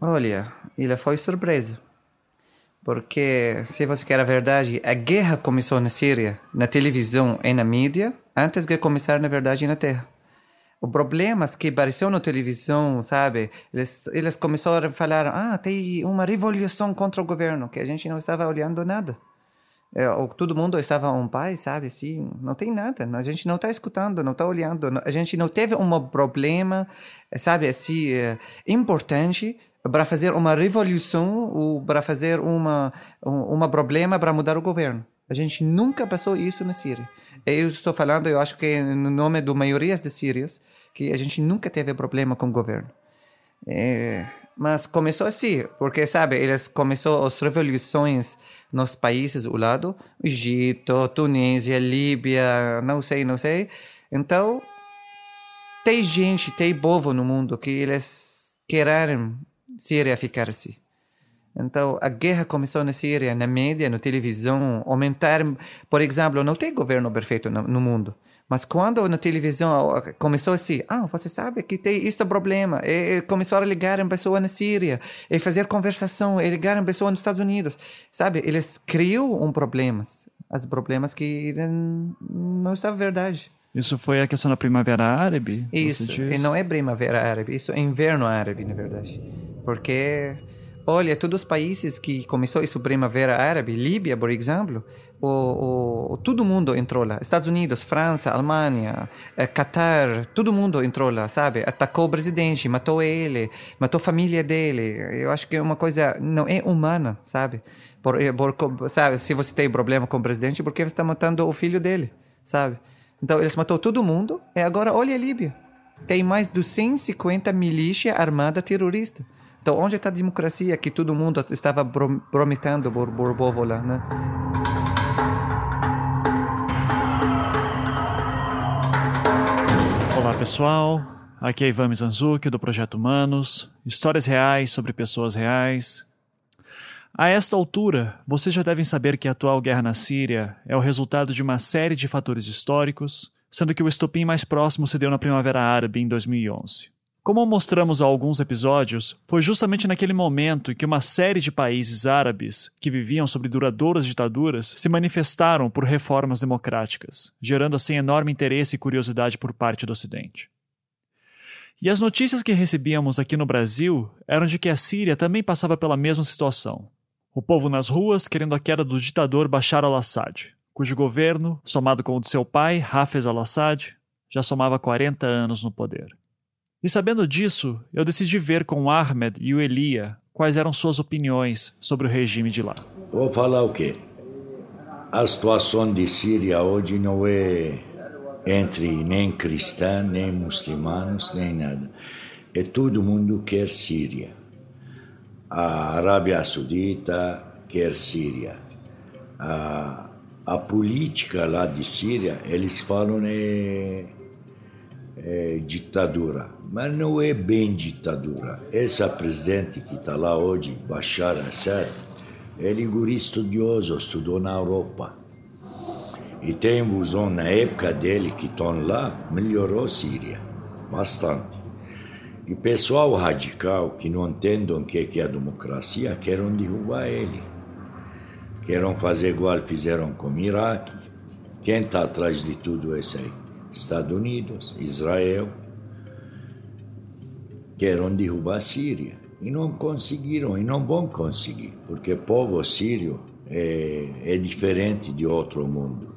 Olha, ele foi surpresa. Porque, se você quer a verdade, a guerra começou na Síria, na televisão e na mídia, antes de começar, na verdade, na terra. O problema é que apareceu na televisão, sabe? Eles, eles começaram a falar, ah, tem uma revolução contra o governo, que a gente não estava olhando nada. É, ou todo mundo estava um pai, sabe? Sim, não tem nada. A gente não está escutando, não está olhando. A gente não teve um problema, sabe? Assim, é, importante para fazer uma revolução ou para fazer uma um uma problema para mudar o governo. A gente nunca passou isso na Síria. Eu estou falando, eu acho que no nome da maioria das sírias, que a gente nunca teve problema com o governo. É, mas começou assim, porque sabe, eles começou as revoluções nos países ao lado, Egito, Tunísia, Líbia, não sei, não sei. Então, tem gente, tem povo no mundo que eles querem Síria ficar assim. Então, a guerra começou na Síria, na mídia, na televisão, aumentar, por exemplo, não tem governo perfeito no, no mundo. Mas quando na televisão começou assim, ah, você sabe que tem esse problema, e, e começaram a ligar em pessoa na Síria, e fazer conversação, e ligar em pessoa nos Estados Unidos, sabe? Eles criam um problemas, os problemas que não são verdade. Isso foi a questão da primavera árabe? Isso, e não é primavera árabe, isso é inverno árabe, na verdade. Porque, olha, todos os países que começou essa primavera árabe, Líbia, por exemplo, o, o, todo mundo entrou lá. Estados Unidos, França, Alemanha, eh, Qatar, todo mundo entrou lá, sabe? Atacou o presidente, matou ele, matou a família dele. Eu acho que é uma coisa não é humana, sabe? Por, eh, por, sabe, se você tem problema com o presidente, por que você está matando o filho dele, sabe? Então eles matou todo mundo e agora olha a Líbia. Tem mais de 250 milícia armada terrorista. Então onde está a democracia que todo mundo estava prometendo por, por lá, né? Pessoal, aqui é Ivan Mizanzuki do Projeto Humanos, histórias reais sobre pessoas reais, a esta altura, vocês já devem saber que a atual guerra na Síria é o resultado de uma série de fatores históricos, sendo que o estopim mais próximo se deu na Primavera Árabe em 2011. Como mostramos há alguns episódios, foi justamente naquele momento que uma série de países árabes, que viviam sob duradouras ditaduras, se manifestaram por reformas democráticas, gerando assim enorme interesse e curiosidade por parte do Ocidente. E as notícias que recebíamos aqui no Brasil eram de que a Síria também passava pela mesma situação, o povo nas ruas querendo a queda do ditador Bashar al-Assad, cujo governo, somado com o de seu pai, Hafez al-Assad, já somava 40 anos no poder. E sabendo disso, eu decidi ver com Ahmed e o Elia quais eram suas opiniões sobre o regime de lá. Vou falar o quê? A situação de Síria hoje não é entre nem cristãos, nem muçulmanos, nem nada. É todo mundo quer Síria a Arábia Saudita quer Síria. A, a política lá de Síria, eles falam é, é ditadura, mas não é bem ditadura. Essa presidente que está lá hoje, Bashar Assad, ele é guri estudioso, estudou na Europa. E tem visão na época dele que estão lá, melhorou a Síria, bastante. E pessoal radical que não entendem o que é a democracia querem derrubar ele. Querem fazer igual fizeram com o Iraque. Quem está atrás de tudo isso aí? Estados Unidos, Israel. Querem derrubar a Síria. E não conseguiram, e não vão conseguir, porque o povo sírio é, é diferente de outro mundo.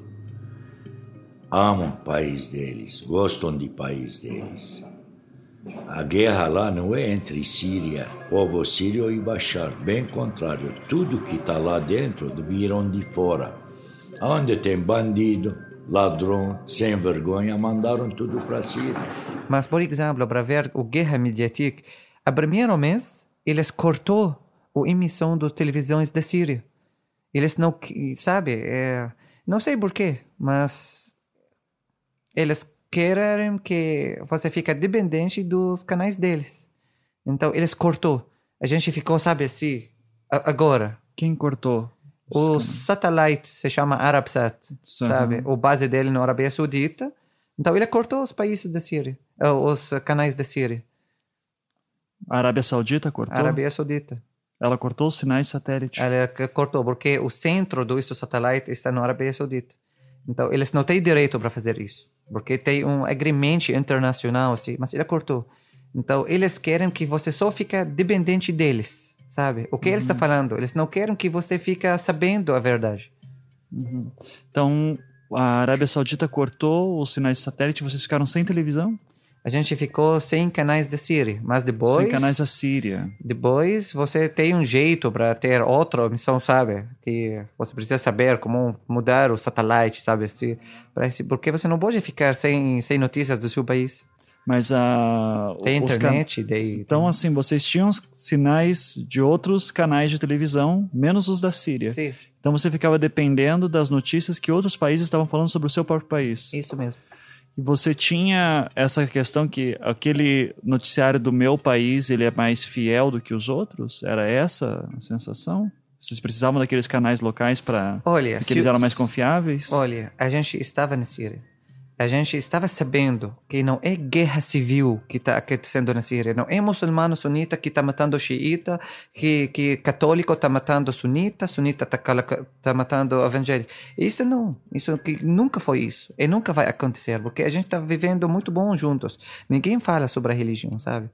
Amam o país deles, gostam do país deles. A guerra lá não é entre Síria, povo sírio e Bashar, bem contrário. Tudo que está lá dentro viram de fora. Onde tem bandido, ladrão, sem vergonha, mandaram tudo para a Síria. Mas, por exemplo, para ver a guerra mediática, a primeiro mês eles cortou a emissão das televisões da Síria. Eles não, sabe, é, não sei porquê, mas eles querem que você fique dependente dos canais deles. Então, eles cortou. A gente ficou, sabe, assim, agora. Quem cortou? O satellite se chama Arabsat, Sim. sabe? O base dele na Arábia Saudita. Então, ele cortou os países da Síria, eh, os canais da Síria. A Arábia Saudita cortou? A Arábia Saudita. Ela cortou os sinais satélite. Ela cortou, porque o centro do isso satélite está na Arábia Saudita. Então, eles não têm direito para fazer isso, porque tem um agreement internacional, assim, mas ele cortou. Então, eles querem que você só fique dependente deles, sabe? O que eles estão falando? Eles não querem que você fique sabendo a verdade. Então, a Arábia Saudita cortou os sinais de satélite vocês ficaram sem televisão? A gente ficou sem canais de Siri, mas depois... Sem canais da Síria. Depois você tem um jeito para ter outra missão, sabe? Que você precisa saber como mudar o satélite, sabe? Se, esse- porque você não pode ficar sem, sem notícias do seu país. Mas a. Tem os can- internet, daí. Então, assim, vocês tinham sinais de outros canais de televisão, menos os da Síria. Sim, Então você ficava dependendo das notícias que outros países estavam falando sobre o seu próprio país. isso mesmo. E você tinha essa questão que aquele noticiário do meu país ele é mais fiel do que os outros? Era essa a sensação? Vocês precisavam daqueles canais locais para se- eles eram mais confiáveis? Olha, a gente estava na Síria. A gente estava sabendo que não é guerra civil que está acontecendo na Síria. Não é muçulmano sunita que está matando xiita, que, que católico está matando sunita, sunita está tá matando evangélico. Isso não. Isso que nunca foi isso. E nunca vai acontecer, porque a gente está vivendo muito bom juntos. Ninguém fala sobre a religião, sabe?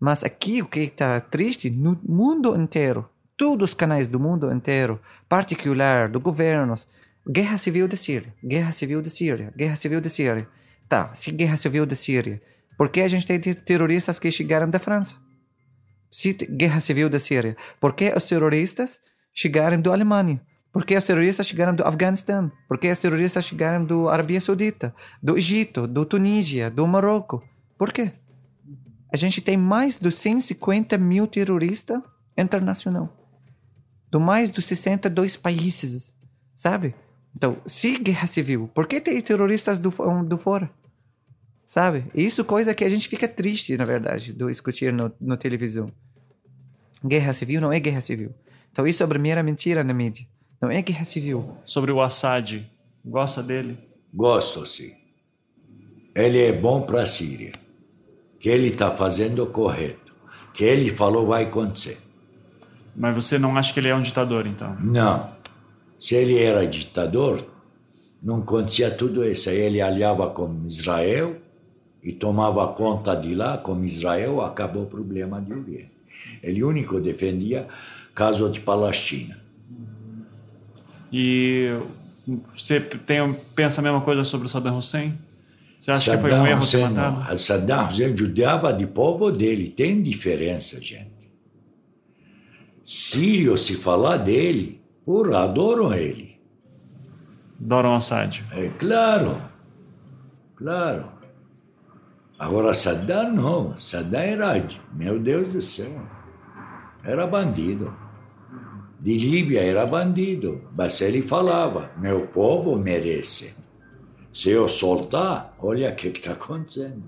Mas aqui o que está triste no mundo inteiro, todos os canais do mundo inteiro, particular, do governos, guerra civil da Síria, guerra civil da Síria, guerra civil da Síria. Tá, se guerra civil da Síria, por que a gente tem te- terroristas que chegaram da França? Se guerra civil da Síria, por que os terroristas chegaram da Alemanha? Por que os terroristas chegaram do Afeganistão? Por que os terroristas chegaram do Arábia Saudita, do Egito, do Tunísia, do Marrocos? Por quê? A gente tem mais de 150 mil terroristas internacional. Do mais de 62 países, sabe? Então, se guerra civil, por que tem terroristas do, do fora? Sabe? Isso é coisa que a gente fica triste, na verdade, do discutir no, no televisão. Guerra civil não é guerra civil. Então, isso é a primeira mentira na mídia. Não é guerra civil. Sobre o Assad. Gosta dele? Gosto sim. Ele é bom para a Síria. Que ele está fazendo o correto. Que ele falou vai acontecer. Mas você não acha que ele é um ditador, então? Não. Se ele era ditador, não acontecia tudo isso. Ele aliava com Israel e tomava conta de lá, com Israel, acabou o problema de Oriente. Ele único defendia caso de Palestina. E você tem, pensa a mesma coisa sobre o Saddam Hussein? Você acha que foi um Saddam erro Hussein, matado? não. Saddam Hussein judiava de povo dele. Tem diferença, gente. Sírio, se falar dele, adoram ele. Doron Assad. É claro, claro. Agora Saddam não. Saddam era, meu Deus do céu, era bandido. De Líbia era bandido, mas ele falava, meu povo merece. Se eu soltar, olha o que está acontecendo.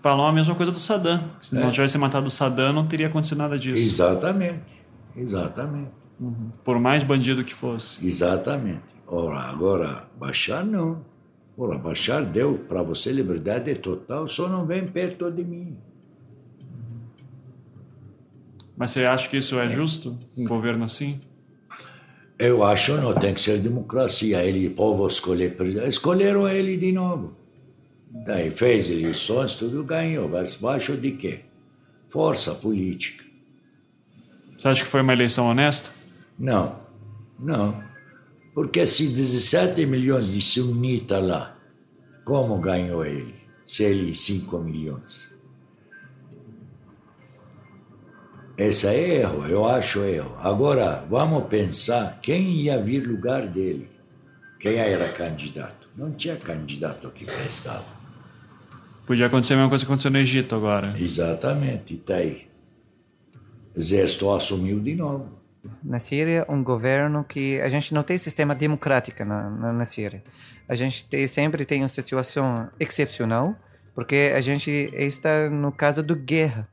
Falam a mesma coisa do Saddam. Se É. não tivesse matado o Saddam, não teria acontecido nada disso. Exatamente, exatamente, Por mais bandido que fosse. exatamente. Ora, agora, Bashar não. Ora, Bashar deu para você liberdade total, só não vem perto de mim. Mas você acha que isso é justo? Um governo assim? Eu acho não tem que ser democracia. Ele, o povo escolher presidente. Escolheram ele de novo. Daí fez eleições, tudo ganhou. Mas baixo de quê? Força política. Você acha que foi uma eleição honesta? Não, não. Porque se 17 milhões de sunitas lá, como ganhou ele? Se ele 5 milhões. Esse é erro, eu acho erro. Agora, vamos pensar quem ia vir lugar dele. Quem era candidato? Não tinha candidato que prestava. Podia acontecer a mesma coisa que aconteceu no Egito agora. Exatamente, está aí. Exército assumiu de novo. Na Síria, um governo que a gente não tem sistema democrático na, na, na Síria. A gente tem, sempre tem uma situação excepcional, porque a gente está no caso do guerra.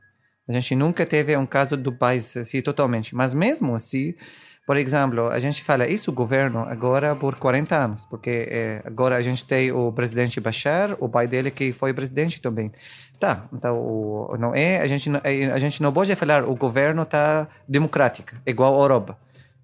A gente nunca teve um caso do país assim totalmente. Mas mesmo assim, Por exemplo, a gente fala isso governo agora por 40 anos, porque é, agora a gente tem o presidente Bashar, o pai dele que foi presidente também. Tá, então o, não é a gente a gente não pode falar o governo tá democrática, igual a Europa.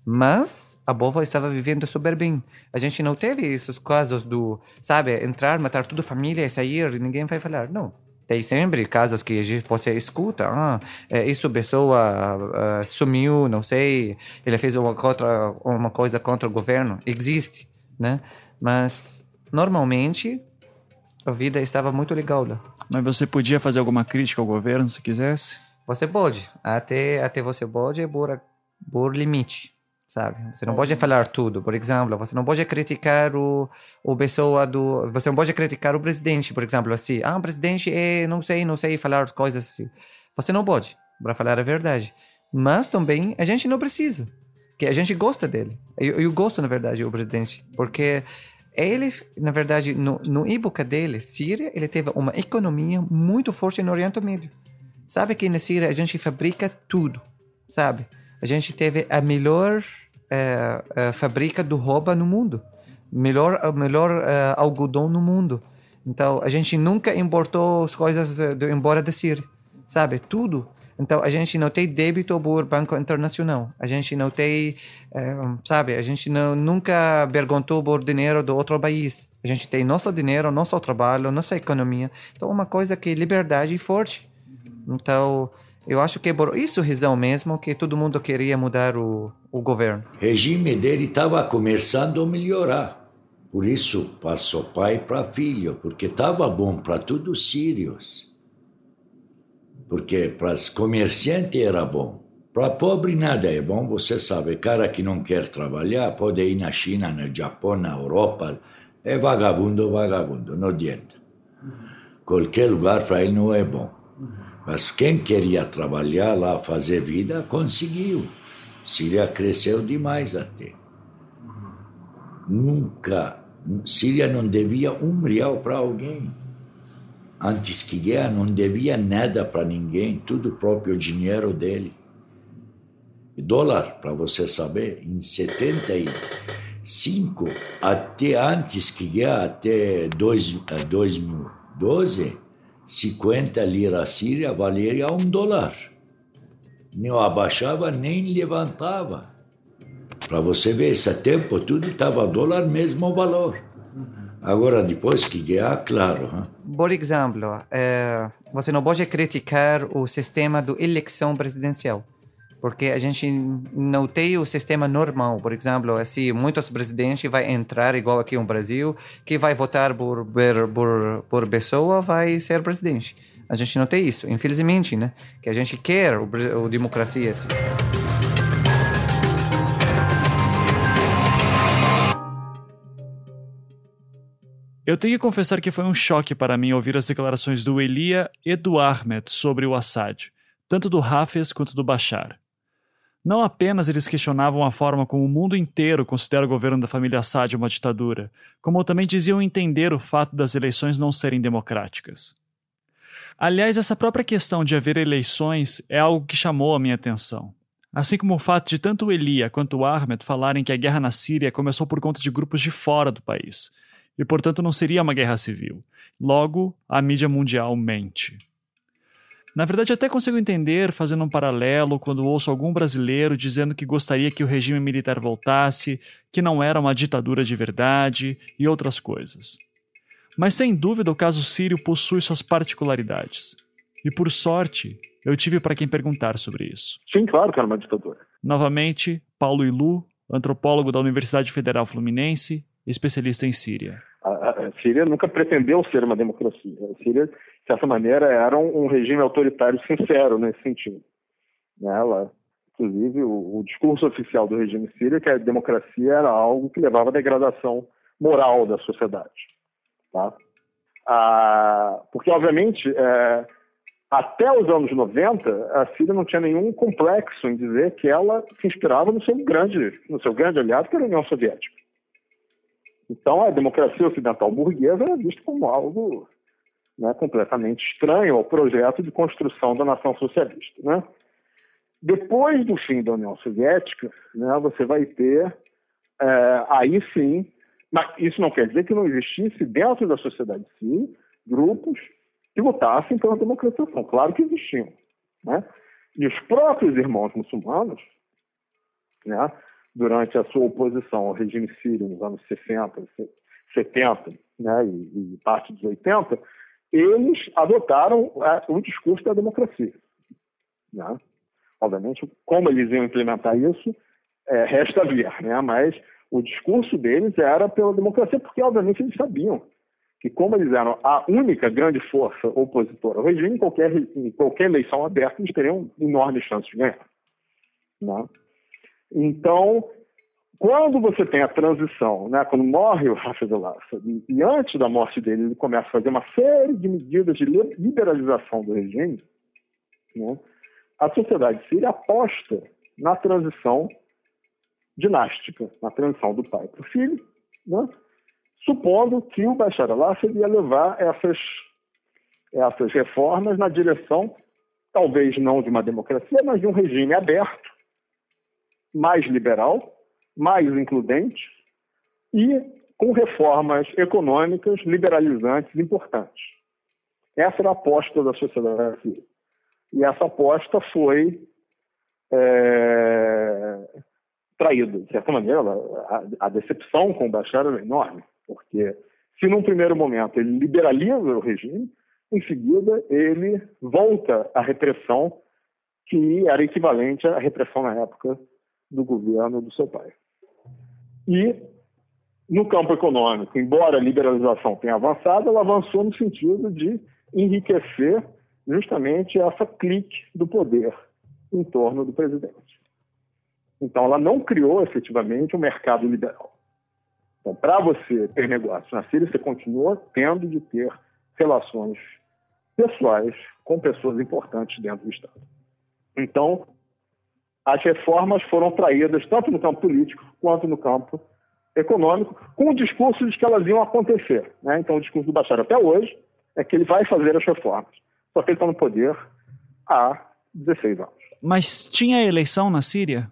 Mas a povo estava vivendo super bem. A gente não teve esses casos do, sabe, entrar, matar toda a família e sair ninguém vai falar. Não. Tem sempre casos que a gente, você escuta, ah, é, isso pessoa uh, sumiu, não sei, ele fez uma, contra, uma coisa contra o governo. Existe, né? Mas, normalmente, a vida estava muito legal lá. Mas você podia fazer alguma crítica ao governo se quisesse? Você pode. Até, até você pode por, por limite sabe? Você não pode falar tudo. Por exemplo, você não pode criticar o, o pessoa do... Você não pode criticar o presidente, por exemplo, assim. Ah, o presidente é... Não sei, não sei falar coisas assim. Você não pode, para falar a verdade. Mas também a gente não precisa. Que a gente gosta dele. Eu, eu gosto, na verdade, o presidente. Porque ele, na verdade, no, no época dele, Síria, ele teve uma economia muito forte no Oriente Médio. Sabe que na Síria a gente fabrica tudo, sabe? A gente teve a melhor é, é, fábrica do roupa no mundo, melhor melhor é, algodão no mundo. Então a gente nunca importou as coisas do embora da Síria, sabe? Tudo. Então a gente não tem débito por banco internacional. A gente não tem, é, sabe? A gente não, nunca perguntou por dinheiro do outro país. A gente tem nosso dinheiro, nosso trabalho, nossa economia. Então uma coisa que é liberdade forte. Então eu acho que é por isso razão mesmo que todo mundo queria mudar o, o governo. O regime dele estava começando a melhorar. Por isso passou pai para filho, porque estava bom para todos os sírios. Porque para os comerciantes era bom. Para pobre nada é bom, você sabe. Cara que não quer trabalhar pode ir na China, no Japão, na Europa. É vagabundo, vagabundo, não adianta. Qualquer lugar para ele não é bom. Mas quem queria trabalhar lá, fazer vida, conseguiu. Síria cresceu demais até. Nunca, Síria não devia um real para alguém. Antes que guerra, não devia nada para ninguém, tudo próprio dinheiro dele. dólar, para você saber, em 75, até antes que guerra, até 2012, 50 lira síria valeria um dólar. Não abaixava nem levantava. Para você ver, esse tempo tudo estava dólar mesmo valor. Agora, depois que guerra, claro. Por exemplo, é, você não pode criticar o sistema de eleição presidencial porque a gente não tem o sistema normal. Por exemplo, assim, muitos presidentes vai entrar igual aqui no Brasil, que vai votar por por por pessoa vai ser presidente. A gente não tem isso, infelizmente, né? Que a gente quer o, o democracia assim. Eu tenho que confessar que foi um choque para mim ouvir as declarações do Elia e do Ahmed sobre o Assad, tanto do Hafez quanto do Bashar. Não apenas eles questionavam a forma como o mundo inteiro considera o governo da família Assad uma ditadura, como também diziam entender o fato das eleições não serem democráticas. Aliás, essa própria questão de haver eleições é algo que chamou a minha atenção. Assim como o fato de tanto Elia quanto Ahmed falarem que a guerra na Síria começou por conta de grupos de fora do país, e portanto não seria uma guerra civil. Logo, a mídia mundial mente. Na verdade, até consigo entender, fazendo um paralelo, quando ouço algum brasileiro dizendo que gostaria que o regime militar voltasse, que não era uma ditadura de verdade e outras coisas. Mas sem dúvida o caso sírio possui suas particularidades. E por sorte, eu tive para quem perguntar sobre isso. Sim, claro que era uma ditadura. Novamente, Paulo Ilu, antropólogo da Universidade Federal Fluminense, especialista em Síria. Síria nunca pretendeu ser uma democracia. A Síria de certa maneira, era um, um regime autoritário sincero nesse sentido. Né? Ela, inclusive, o, o, discurso oficial do regime sírio é que a democracia era algo que levava à degradação moral da sociedade. Tá? Ah, porque, obviamente, é, até os anos 90, a Síria não tinha nenhum complexo em dizer que ela se inspirava no seu grande, no seu grande aliado, que era a União Soviética. Então, a democracia ocidental burguesa era vista como algo né, completamente estranho ao projeto de construção da nação socialista. Né? Depois do fim da União Soviética, né, você vai ter, é, aí sim, mas isso não quer dizer que não existisse dentro da sociedade civil grupos que lutassem pela democratização. Claro que existiam. Né? E os próprios irmãos muçulmanos, né, durante a sua oposição ao regime sírio nos anos 60, 70 né, e, e parte dos 80, eles adotaram é, o discurso da democracia. Né? Obviamente, como eles iam implementar isso, é, resta ver, né? mas o discurso deles era pela democracia, porque, obviamente, eles sabiam que, como eles eram a única grande força opositora ao regime, em qualquer, em qualquer eleição aberta, eles teriam enormes chances de ganhar. Né? Então, quando você tem a transição, né, quando morre o Hafez al-Assad, e, antes da morte dele ele começa a fazer uma série de medidas de liberalização do regime, né, a sociedade síria aposta na transição dinástica, na transição do pai para o filho, né, supondo que o Bashar al-Assad ia levar essas, essas reformas na direção, talvez não de uma democracia, mas de um regime aberto, mais liberal, mais includente e com reformas econômicas liberalizantes importantes. Essa era a aposta da sociedade civil. E essa aposta foi é, traída. De certa maneira, a, a decepção com o Bashar era enorme, porque se num primeiro momento ele liberaliza o regime, em seguida ele volta à repressão que era equivalente à repressão na época do governo do seu pai. E, no campo econômico, embora a liberalização tenha avançado, ela avançou no sentido de enriquecer justamente essa clique do poder em torno do presidente. Então, ela não criou efetivamente um mercado liberal. Então, para você ter negócio na Síria, você continua tendo de ter relações pessoais com pessoas importantes dentro do Estado. Então, as reformas foram traídas tanto no campo político quanto no campo econômico, com o discurso de que elas iam acontecer. Né? Então, o discurso do Bashar até hoje é que ele vai fazer as reformas. Só que ele está no poder há 16 anos. Mas tinha eleição na Síria?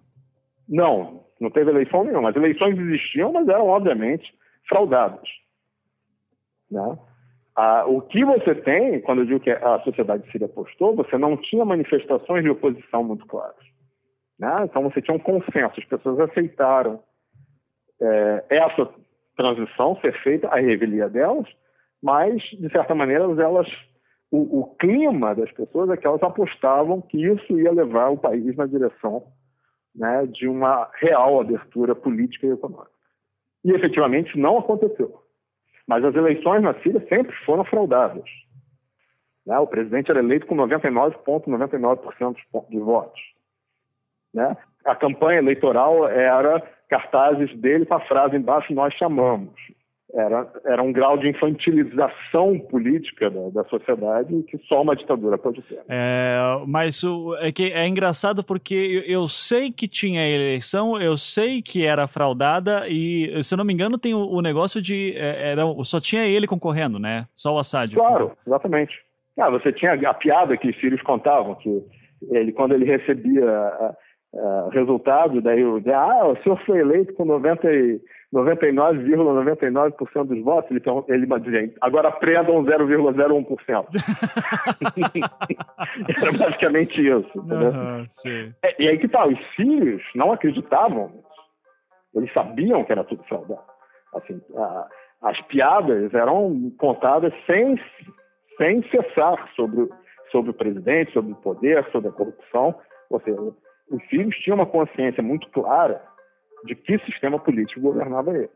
Não, não teve eleição nenhuma. As eleições existiam, mas eram, obviamente, fraudadas. Né? Ah, o que você tem, quando eu digo que a sociedade síria apostou, você não tinha manifestações de oposição muito claras. Né? Então você tinha um consenso, as pessoas aceitaram é, essa transição ser feita, a revelia delas, mas, de certa maneira, elas, o, o, clima das pessoas é que elas apostavam que isso ia levar o país na direção né, de uma real abertura política e econômica. E, efetivamente, não aconteceu. Mas as eleições na Síria sempre foram fraudadas. Né? O presidente era eleito com 99,99% ,99 dos votos. Né? A campanha eleitoral era cartazes dele com a frase embaixo: Nós chamamos. Era, era um grau de infantilização política da, da sociedade que só uma ditadura pode ter. É, mas o, é, que é engraçado porque eu, eu, sei que tinha eleição, eu sei que era fraudada e, se eu não me engano, tem o, o negócio de. É, era, só tinha ele concorrendo, né? Só o Assad. Claro, exatamente. Ah, você tinha a piada que os filhos contavam, que ele, quando ele recebia uh, resultado, daí eu, ah, o senhor foi eleito com 99,99% ,99 dos votos, ele, ele dizia, agora prendam 0,01%. Era basicamente isso. Uhum, é, e aí que tal, tá, os filhos não acreditavam nisso. Eles sabiam que era tudo fraudado. Assim, a, as piadas eram contadas sem, sem cessar sobre, sobre o presidente, sobre o poder, sobre a corrupção. Ou seja, os filhos tinham uma consciência muito clara de que sistema político governava eles.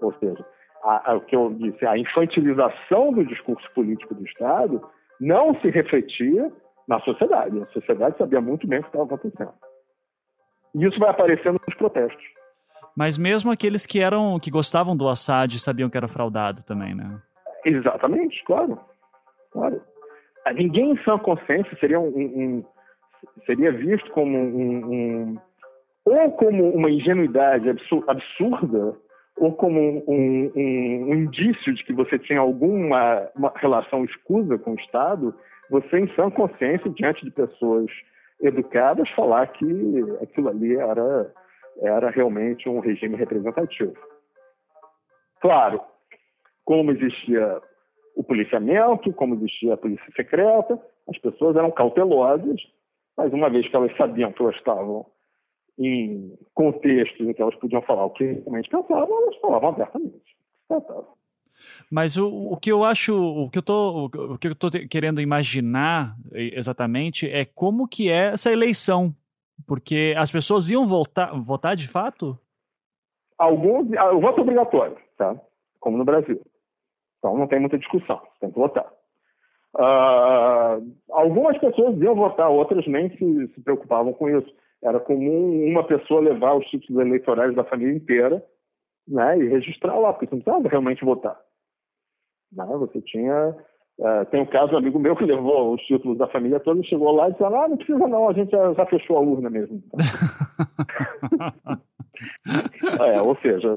Ou seja, a, a, o que eu disse, a infantilização do discurso político do Estado não se refletia na sociedade. A sociedade sabia muito bem o que estava acontecendo. E isso vai aparecendo nos protestos. Mas mesmo aqueles que eram que gostavam do Assad sabiam que era fraudado também, né? Exatamente, claro. Claro. Ninguém em sã consciência seria um, um seria visto como um, um ou como uma ingenuidade absurda ou como um, um, um, indício de que você tinha alguma relação escusa com o Estado, você, em sã consciência, diante de pessoas educadas, falar que aquilo ali era, era realmente um regime representativo. Claro, como existia o policiamento, como existia a polícia secreta, as pessoas eram cautelosas, mas uma vez que elas sabiam que elas estavam em contextos em que elas podiam falar o que realmente pensavam, elas falavam abertamente. Mas o, o que eu acho, o que eu tô, o que eu tô querendo imaginar exatamente é como que é essa eleição, porque as pessoas iam votar, votar de fato? Alguns, ah, o voto é obrigatório, tá? Como no Brasil. Então não tem muita discussão, tem que votar. Uh, algumas pessoas iam votar, outras nem se, se preocupavam com isso. Era comum uma pessoa levar os títulos eleitorais da família inteira né, e registrar lá, porque você não precisava realmente votar. Né? Você tinha. Uh, tem um caso, um amigo meu que levou os títulos da família toda e chegou lá e disse: Ah, não precisa não, a gente já, já fechou a urna mesmo. é, ou seja,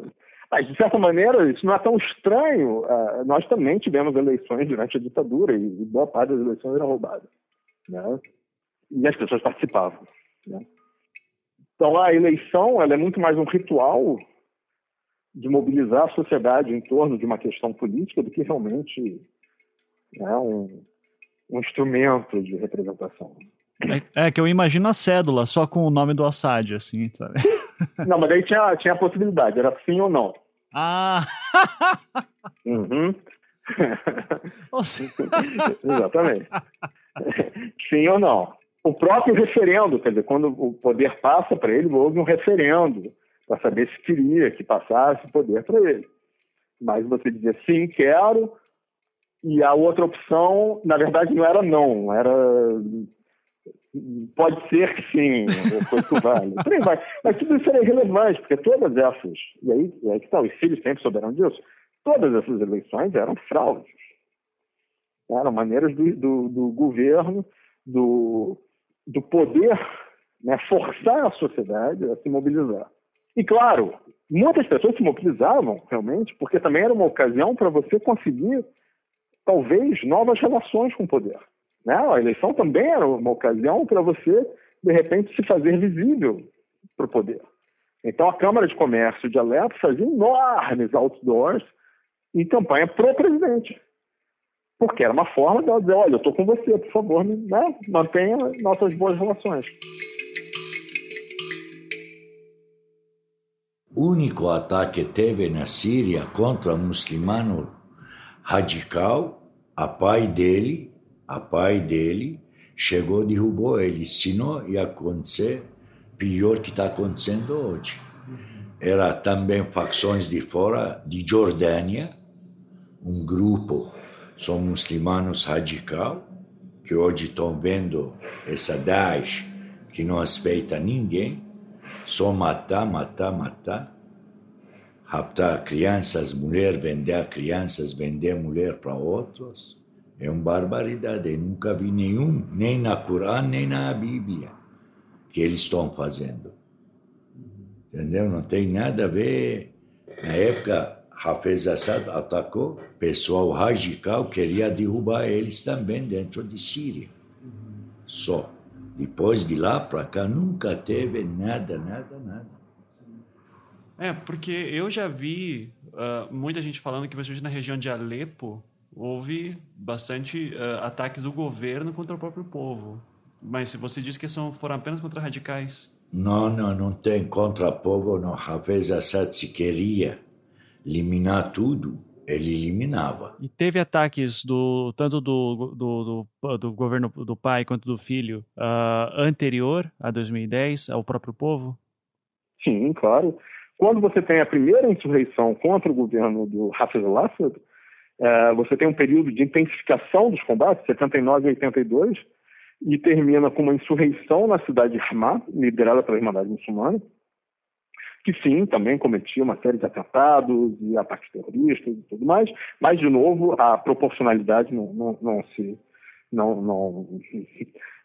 mas, de certa maneira, isso não é tão estranho. Uh, nós também tivemos eleições durante a ditadura e, e boa parte das eleições eram roubadas. Né? E as pessoas participavam. Né? Então, a eleição ela é muito mais um ritual de mobilizar a sociedade em torno de uma questão política do que realmente né, um, um instrumento de representação. É, é, que eu imagino a cédula, só com o nome do Assad, assim, sabe? Não, mas daí tinha, tinha a possibilidade, era sim ou não. Ah! Uhum. Exatamente. Sim ou não. O próprio referendo, quer dizer, quando o poder passa para ele, houve um referendo para saber se queria que passasse o poder para ele. Mas você dizia sim, quero, e a outra opção, na verdade, não era não, era pode ser que sim, que vale. vai. Mas tudo isso era irrelevante, porque todas essas, e aí, e aí que tá, os filhos sempre souberam disso, todas essas eleições eram fraudes. Eram maneiras do, do, do governo, do, do poder, né, forçar a sociedade a se mobilizar. E claro, muitas pessoas se mobilizavam realmente, porque também era uma ocasião para você conseguir, talvez, novas relações com o poder. Né? A eleição também era uma ocasião para você, de repente, se fazer visível para o poder. Então, a Câmara de Comércio de Alepo fazia enormes outdoors em campanha pro presidente. Porque era uma forma de dizer: olha, eu estou com você, por favor, né? mantenha nossas boas relações. Único ataque que teve na Síria contra o muçulmano radical, a pai dele, a pai dele chegou, derrubou ele, ensinou e acontecer pior que está acontecendo hoje. Era também facções de fora, de Jordânia, um grupo, são muçulmanos radical, que hoje estão vendo essa Daesh, que não respeita ninguém, só matar, matar, matar, raptar crianças, mulher, vender crianças, vender mulher para outros é uma barbaridade. Eu nunca vi nenhum, nem na Corã, nem na Bíblia, que eles estão fazendo. Entendeu? Não tem nada a ver. Na época, Hafez Assad atacou, pessoal radical queria derrubar eles também dentro de Síria. Só. Depois de lá para cá nunca teve nada, nada, nada. É, porque eu já vi uh, muita gente falando que, principalmente na região de Alepo, houve bastante uh, ataques do governo contra o próprio povo. Mas se você diz que são, foram apenas contra radicais. Não, não, não tem contra o povo, não. Hafez Assad se queria eliminar tudo, ele eliminava. E teve ataques do tanto do, do, do, do governo do pai quanto do filho uh, anterior a 2010 ao próprio povo? Sim, claro. Quando você tem a primeira insurreição contra o governo do Hafez al-Assad, é, você tem um período de intensificação dos combates, 79 e 82, e termina com uma insurreição na cidade de Hama, liderada pela Irmandade Muçulmana, que sim, também cometia uma série de atentados e ataques terroristas e tudo mais, mas, de novo, a proporcionalidade não, não, não se. Não, não,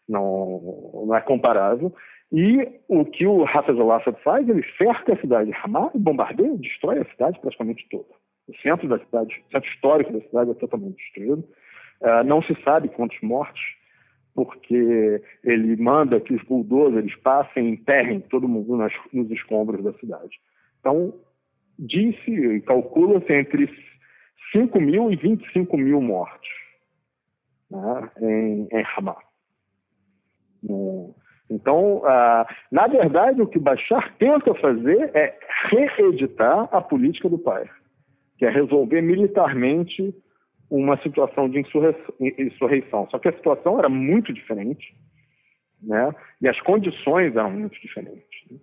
não, não é comparável. E o que o Hafez al-Assad faz, ele cerca a cidade de Hama e bombardeia, destrói a cidade praticamente toda. O centro da cidade, o centro histórico da cidade é totalmente destruído. Uh, não se sabe quantos mortos porque ele manda que os bulldozers passem e enterrem todo mundo nas, nos escombros da cidade. Então, disse e calcula-se entre 5 mil e 25 mil mortos né, em, em Hamas. Então, ah, na verdade, o que Bashar tenta fazer é reeditar a política do pai, que é resolver militarmente uma situação de insurreição. Só que a situação era muito diferente, né? E as condições eram muito diferentes. Né?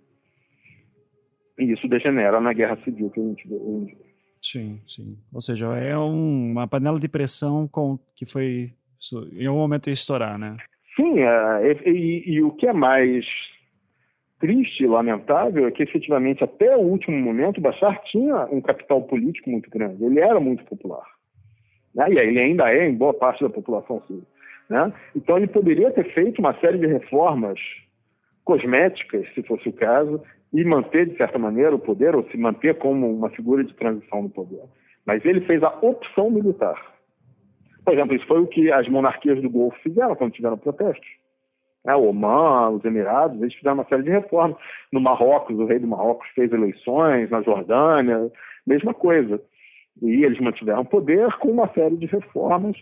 E isso degenera na guerra civil que a gente vê hoje. Sim, sim. Ou seja, é um, uma panela de pressão com, que foi em algum momento ia estourar, né? Sim, é, e, e, e o que é mais triste e lamentável é que efetivamente até o último momento Bashar tinha um capital político muito grande. Ele era muito popular né? e ele ainda é em boa parte da população síria. Né? Então ele poderia ter feito uma série de reformas cosméticas, se fosse o caso, e manter, de certa maneira, o poder, ou se manter como uma figura de transição no poder. Mas ele fez a opção militar. Por exemplo, isso foi o que as monarquias do Golfo fizeram quando tiveram protestos. É, o Oman, os Emirados, eles fizeram uma série de reformas. No Marrocos, o rei do Marrocos fez eleições, na Jordânia, mesma coisa. E eles mantiveram poder com uma série de reformas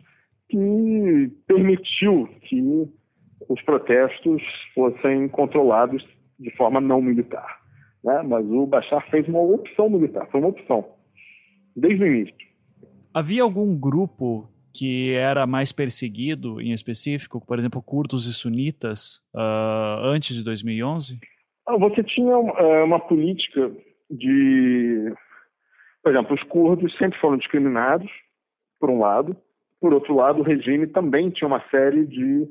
que permitiu que os protestos fossem controlados de forma não militar. Né? Mas o Bashar fez uma opção militar, foi uma opção, desde o início. Havia algum grupo que era mais perseguido em específico, por exemplo, curdos e sunitas, uh, antes de 2011? Ah, você tinha uh, uma política de por exemplo, os curdos sempre foram discriminados, por um lado. Por outro lado, o regime também tinha uma série de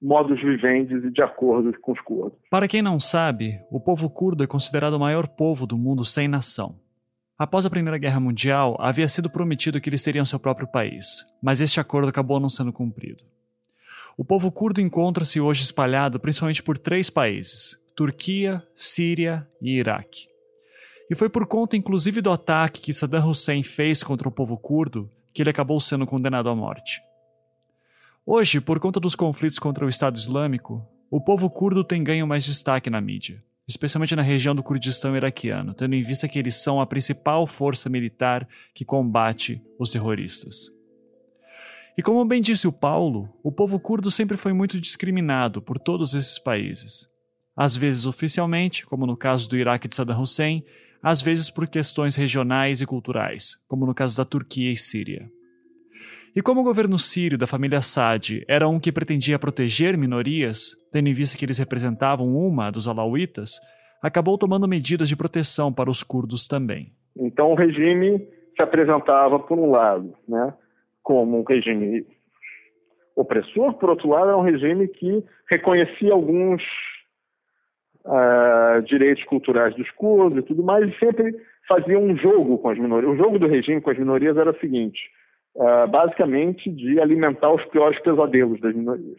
modos viventes e de acordos com os curdos. Para quem não sabe, o povo curdo é considerado o maior povo do mundo sem nação. Após a Primeira Guerra Mundial, havia sido prometido que eles teriam seu próprio país, mas este acordo acabou não sendo cumprido. O povo curdo encontra-se hoje espalhado principalmente por três países: Turquia, Síria e Iraque. E foi por conta, inclusive, do ataque que Saddam Hussein fez contra o povo curdo que ele acabou sendo condenado à morte. Hoje, por conta dos conflitos contra o Estado Islâmico, o povo curdo tem ganho mais destaque na mídia, especialmente na região do Kurdistão iraquiano, tendo em vista que eles são a principal força militar que combate os terroristas. E como bem disse o Paulo, o povo curdo sempre foi muito discriminado por todos esses países. Às vezes oficialmente, como no caso do Iraque de Saddam Hussein, às vezes por questões regionais e culturais, como no caso da Turquia e Síria. E como o governo sírio da família Assad era um que pretendia proteger minorias, tendo em vista que eles representavam uma dos alauítas, acabou tomando medidas de proteção para os curdos também. Então o regime se apresentava, por um lado, né, como um regime opressor, por outro lado, era um regime que reconhecia alguns uh, direitos culturais dos curdos e tudo mais, e sempre fazia um jogo com as minorias. O jogo do regime com as minorias era o seguinte, uh, basicamente de alimentar os piores pesadelos das minorias.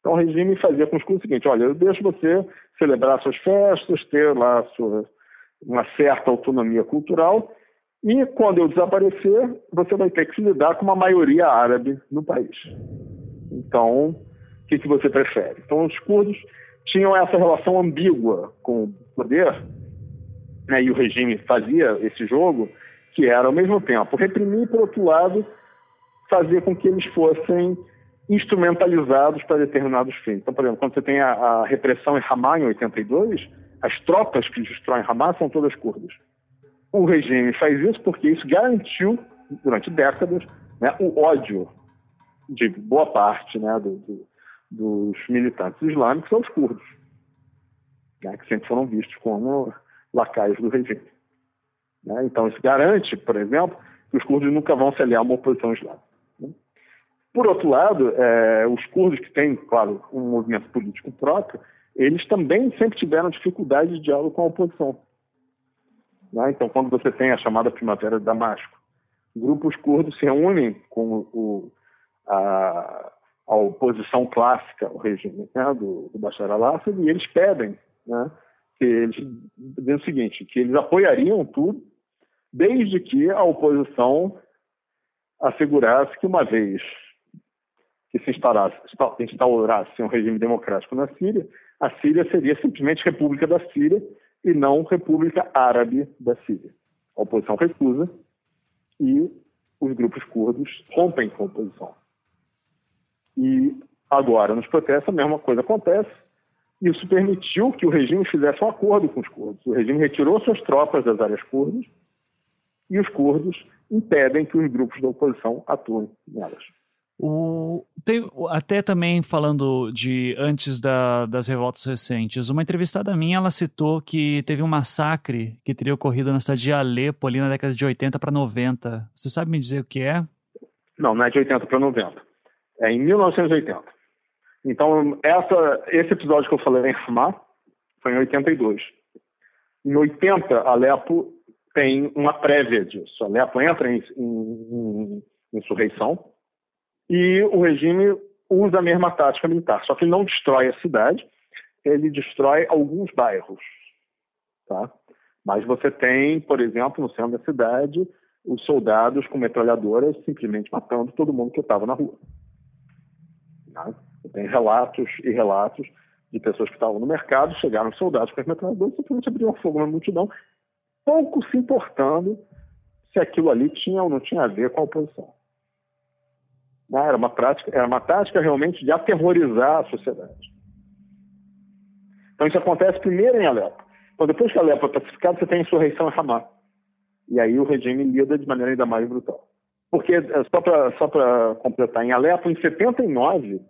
Então o regime fazia com os curdos o seguinte, olha, eu deixo você celebrar suas festas, ter lá sua, uma certa autonomia cultural, e quando eu desaparecer, você vai ter que se lidar com uma maioria árabe no país. Então, o que, que você prefere? Então, os curdos tinham essa relação ambígua com o poder, né, e o regime fazia esse jogo, que era ao mesmo tempo reprimir por outro lado, fazer com que eles fossem instrumentalizados para determinados fins. Então, por exemplo, quando você tem a, a repressão em Hamas em 82, as tropas que destroem Hamas são todas curdas. O regime faz isso porque isso garantiu, durante décadas, né, o ódio de boa parte né, do, do dos militantes islâmicos são os curdos, né, que sempre foram vistos como lacaios do regime. Né? Então, isso garante, por exemplo, que os curdos nunca vão se aliar a uma oposição islâmica. Né? Por outro lado, é, os curdos que têm, claro, um movimento político próprio, eles também sempre tiveram dificuldade de diálogo com a oposição. Né? Então, quando você tem a chamada Primavera de Damasco, grupos curdos se reúnem com o, a, a oposição clássica ao regime né, do, do Bashar al-Assad e eles pedem né, que eles dizem o seguinte, que eles apoiariam tudo desde que a oposição assegurasse que uma vez que se instaurasse, instaurasse um regime democrático na Síria, a Síria seria simplesmente República da Síria e não República Árabe da Síria. A oposição recusa e os grupos curdos rompem com a oposição. E agora, nos protestos, a mesma coisa acontece. Isso permitiu que o regime fizesse um acordo com os curdos. O regime retirou suas tropas das áreas curdas e os curdos impedem que os grupos da oposição atuem nelas. O, tem, até também falando de antes da, das revoltas recentes, uma entrevistada minha ela citou que teve um massacre que teria ocorrido na cidade de Alepo ali na década de 80 para 90. Você sabe me dizer o que é? Não, não é de 80 para 90. É em 1980. Então, essa, esse episódio que eu falei em Ramá foi em 82. Em 80, Alepo tem uma prévia disso. Alepo entra em, insurreição e o regime usa a mesma tática militar, só que ele não destrói a cidade, ele destrói alguns bairros. Tá? Mas você tem, por exemplo, no centro da cidade, os soldados com metralhadoras simplesmente matando todo mundo que estava na rua. Tá? Tem relatos e relatos de pessoas que estavam no mercado, chegaram soldados com as metralhadoras simplesmente abriram fogo na multidão, pouco se importando se aquilo ali tinha ou não tinha a ver com a oposição. Né? Era uma prática, era uma tática realmente de aterrorizar a sociedade. Então isso acontece primeiro em Alepo. Então depois que Alepo é pacificado, você tem a insurreição em Hamas. E aí o regime lida de maneira ainda mais brutal. Porque, é, só para só completar, em Alepo, em 79,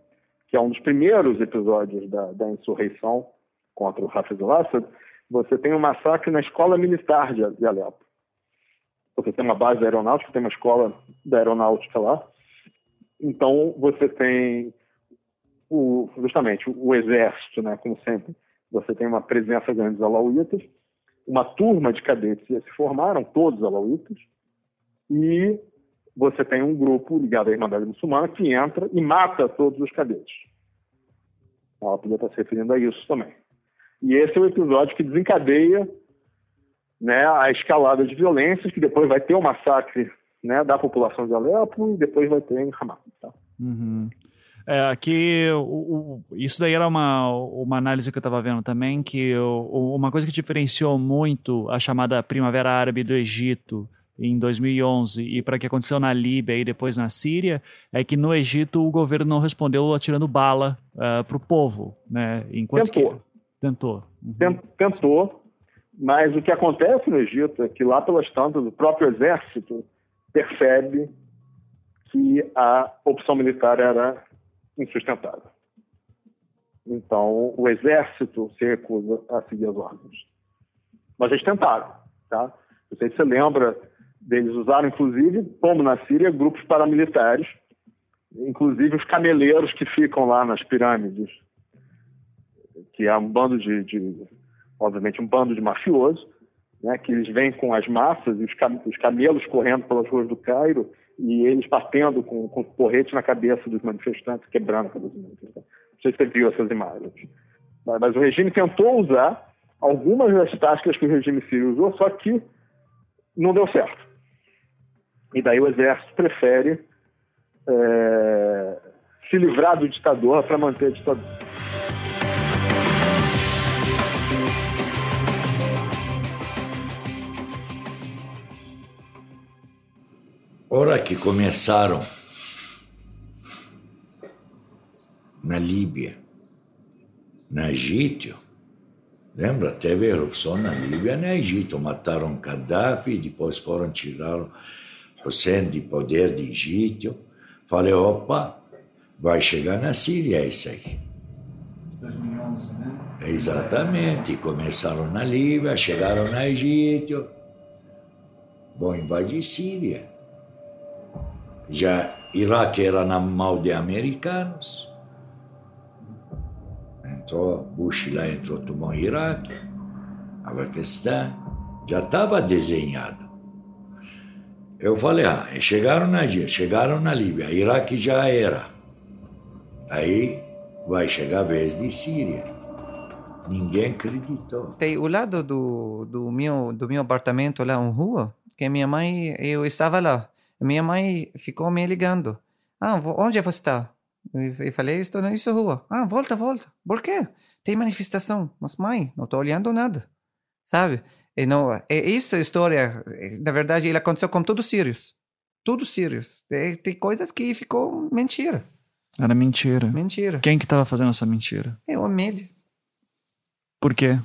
que é um dos primeiros episódios da, da insurreição contra o Hafiz al-Assad, você tem um massacre na escola militar de, de Alepo. Você tem uma base aeronáutica, tem uma escola da aeronáutica lá, então, você tem o, justamente o exército, né, como sempre, você tem uma presença grande dos alauítas, uma turma de cadetes se formaram, todos alauítas, e você tem um grupo ligado à Irmandade Muçulmana que entra e mata todos os cadetes. Ela podia estar se referindo a isso também. E esse é o episódio que desencadeia né, a escalada de violências, que depois vai ter o um massacre né, da população de Alepo e depois vai ter em Hamas. Tá? Uhum. É, aqui, o, o, isso daí era uma, uma análise que eu estava vendo também, que o, uma coisa que diferenciou muito a chamada Primavera Árabe do Egito em 2011 e para que aconteceu na Líbia e depois na Síria, é que no Egito o governo não respondeu atirando bala uh, é, para o povo, né? Enquanto tentou. Que... Tentou. Uhum. Tentou, mas o que acontece no Egito é que lá pelas tantas o próprio exército percebe que a opção militar era insustentável. Então, o exército se recusa a seguir as ordens. Mas eles tentaram, tá? Não sei se você lembra deles usaram, inclusive, como na Síria, grupos paramilitares, inclusive os cameleiros que ficam lá nas pirâmides, que é um bando de, de obviamente, um bando de mafiosos, né, que eles vêm com as massas e os, cam os camelos correndo pelas ruas do Cairo e eles batendo com, com porrete na cabeça dos manifestantes, quebrando a cabeça dos manifestantes. Não sei se você viu essas imagens. Mas, mas o regime tentou usar algumas das táticas que o regime sírio usou, só que não deu certo. E daí o exército prefere é, se livrar do ditador para manter a ditadura. Ora que começaram na Líbia, na Egito, lembra? Teve erupção na Líbia, na Egito, mataram Gaddafi, depois foram tirar Hussein de poder de Egito. Falei, opa, vai chegar na Síria isso aí. 2011, né? Exatamente, começaram na Líbia, chegaram na Egito, vão invadir Síria. Já Iraque era na mão de americanos. Entrou, Bush lá entrou, tomou Iraque, Afeganistão, já estava desenhado. Eu falei, ah, chegaram na chegaram na Líbia, Iraque já era. Aí vai chegar a vez de Síria. Ninguém acreditou. Tem o lado do, do, meu, do meu apartamento lá em rua, que minha mãe, eu estava lá. Minha mãe ficou me ligando. Ah, onde você está? E falei, estou na isso rua. Ah, volta, volta. Por quê? Tem manifestação. Mas, mãe, não estou olhando nada. Sabe? E não, e essa história, na verdade, ele aconteceu com todos os sírios. Tudo sírios. Tem, tem coisas que ficou mentira. Era mentira. Mentira. Quem que estava fazendo essa mentira? É o mídia. Por quê?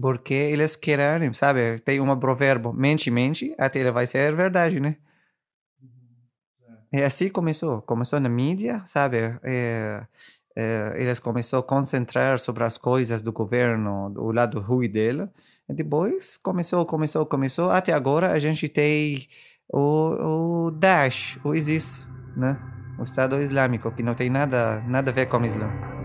Porque eles querem, sabe? Tem um provérbio, mente, mente, até ele vai ser verdade, né? E assim começou. Começou na mídia, sabe? É, é, eles começaram a concentrar sobre as coisas do governo, o lado ruim dele. E depois começou, começou, começou. Até agora a gente tem o, o Daesh, o ISIS, né? O Estado Islâmico, que não tem nada, nada a ver com o Islã.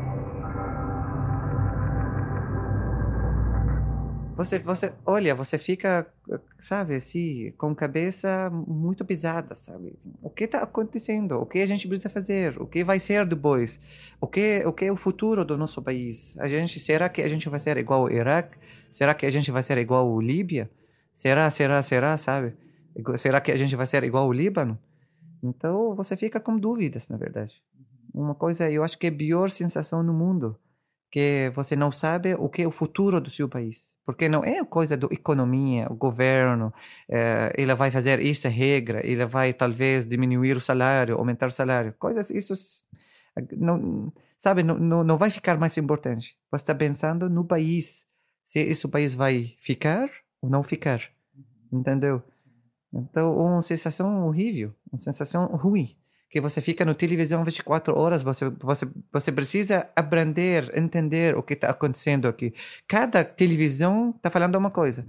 Você, você, olha, você fica, sabe, assim, com a cabeça muito pesada, sabe? O que está acontecendo? O que a gente precisa fazer? O que vai ser depois? O que, o que é o futuro do nosso país? A gente, será que a gente vai ser igual ao Iraque? Será que a gente vai ser igual ao Líbia? Será, será, será, sabe? Será que a gente vai ser igual ao Líbano? Então você fica com dúvidas, na verdade. Uma coisa, eu acho que é a pior sensação no mundo, que você não sabe o que é o futuro do seu país, porque não é coisa da economia, o governo, é, ele vai fazer essa regra, ele vai talvez diminuir o salário, aumentar o salário, coisas isso não sabe não, não, não vai ficar mais importante. Você está pensando no país, se esse país vai ficar ou não ficar, entendeu? Então, uma sensação horrível, uma sensação ruim, que você fica no televisão 24 horas, você, você, você precisa aprender, entender o que está acontecendo aqui. Cada televisão está falando uma coisa.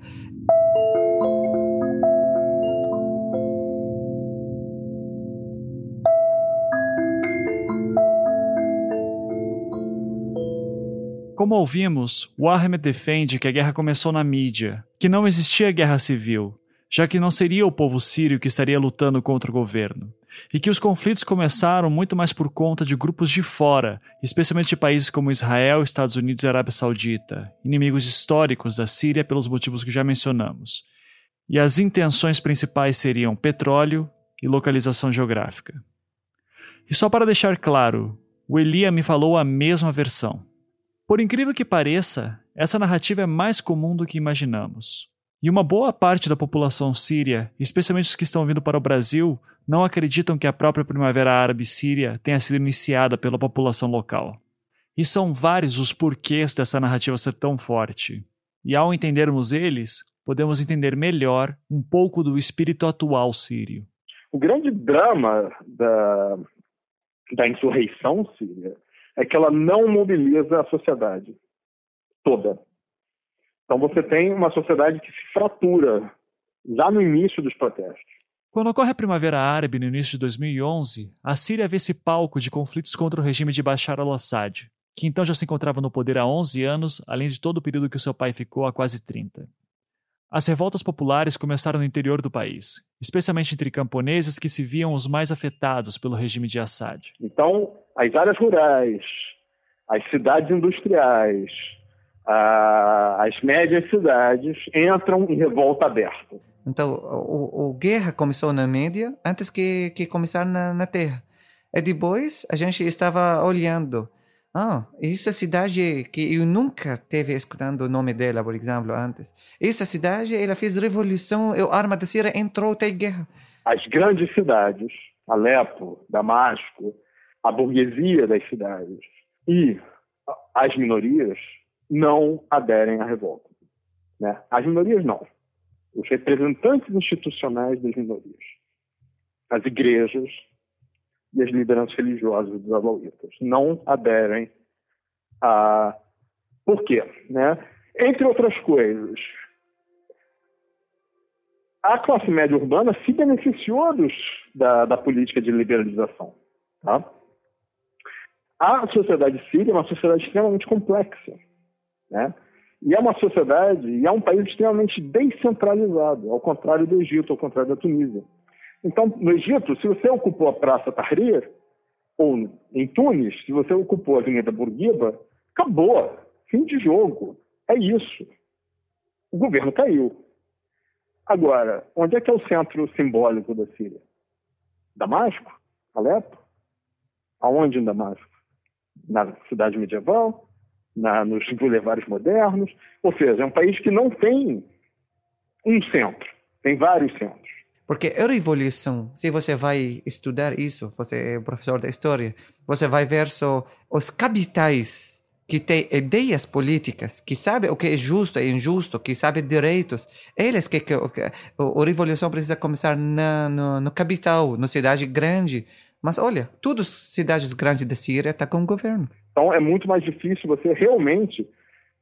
Como ouvimos, Ahmed defende que a guerra começou na mídia, que não existia guerra civil, já que não seria o povo sírio que estaria lutando contra o governo, e que os conflitos começaram muito mais por conta de grupos de fora, especialmente de países como Israel, Estados Unidos e Arábia Saudita, inimigos históricos da Síria pelos motivos que já mencionamos. E as intenções principais seriam petróleo e localização geográfica. E só para deixar claro, o Elia me falou a mesma versão. Por incrível que pareça, essa narrativa é mais comum do que imaginamos. E uma boa parte da população síria, especialmente os que estão vindo para o Brasil, não acreditam que a própria Primavera Árabe Síria tenha sido iniciada pela população local. E são vários os porquês dessa narrativa ser tão forte. E ao entendermos eles, podemos entender melhor um pouco do espírito atual sírio. O grande drama da, da insurreição síria é que ela não mobiliza a sociedade toda. Então você tem uma sociedade que se fratura já no início dos protestos. Quando ocorre a Primavera Árabe no início de 2011, a Síria vê esse palco de conflitos contra o regime de Bashar al-Assad, que então já se encontrava no poder há 11 anos, além de todo o período que o seu pai ficou há quase 30. As revoltas populares começaram no interior do país, especialmente entre camponeses que se viam os mais afetados pelo regime de Assad. Então, as áreas rurais, as cidades industriais, as médias cidades entram em revolta aberta. Então, o, o guerra começou na média antes que, que começar na, na terra. E depois a gente estava olhando. Ah, essa cidade que eu nunca teve escutando o nome dela, por exemplo, antes. Essa cidade, ela fez revolução, a arma da Síria entrou até guerra. As grandes cidades, Alepo, Damasco, a burguesia das cidades e as minorias não aderem à revolta. Né? As minorias não. Os representantes institucionais das minorias, as igrejas e as lideranças religiosas dos alauítas não aderem a. Por quê? Né? Entre outras coisas, a classe média urbana se beneficiou dos, da, da política de liberalização. Tá? A sociedade síria é uma sociedade extremamente complexa. Né? E é uma sociedade, e é um país extremamente descentralizado, ao contrário do Egito, ao contrário da Tunísia. Então, no Egito, se você ocupou a Praça Tahrir, ou em Tunis, se você ocupou a Avenida Bourguiba, acabou. Fim de jogo. É isso. O governo caiu. Agora, onde é que é o centro simbólico da Síria? Damasco? Alepo? Aonde em Damasco? Na cidade medieval, na, nos bulevares modernos. Ou seja, é um país que não tem um centro, tem vários centros. Porque a revolução, se você vai estudar isso, você é professor da história, você vai ver só os capitais que têm ideias políticas, que sabem o que é justo e injusto, que sabem direitos. Eles que, que, que a revolução precisa começar na, no, no capital, na cidade grande. Mas olha, todas as cidades grandes da Síria estão tá com o governo. Então é muito mais difícil você realmente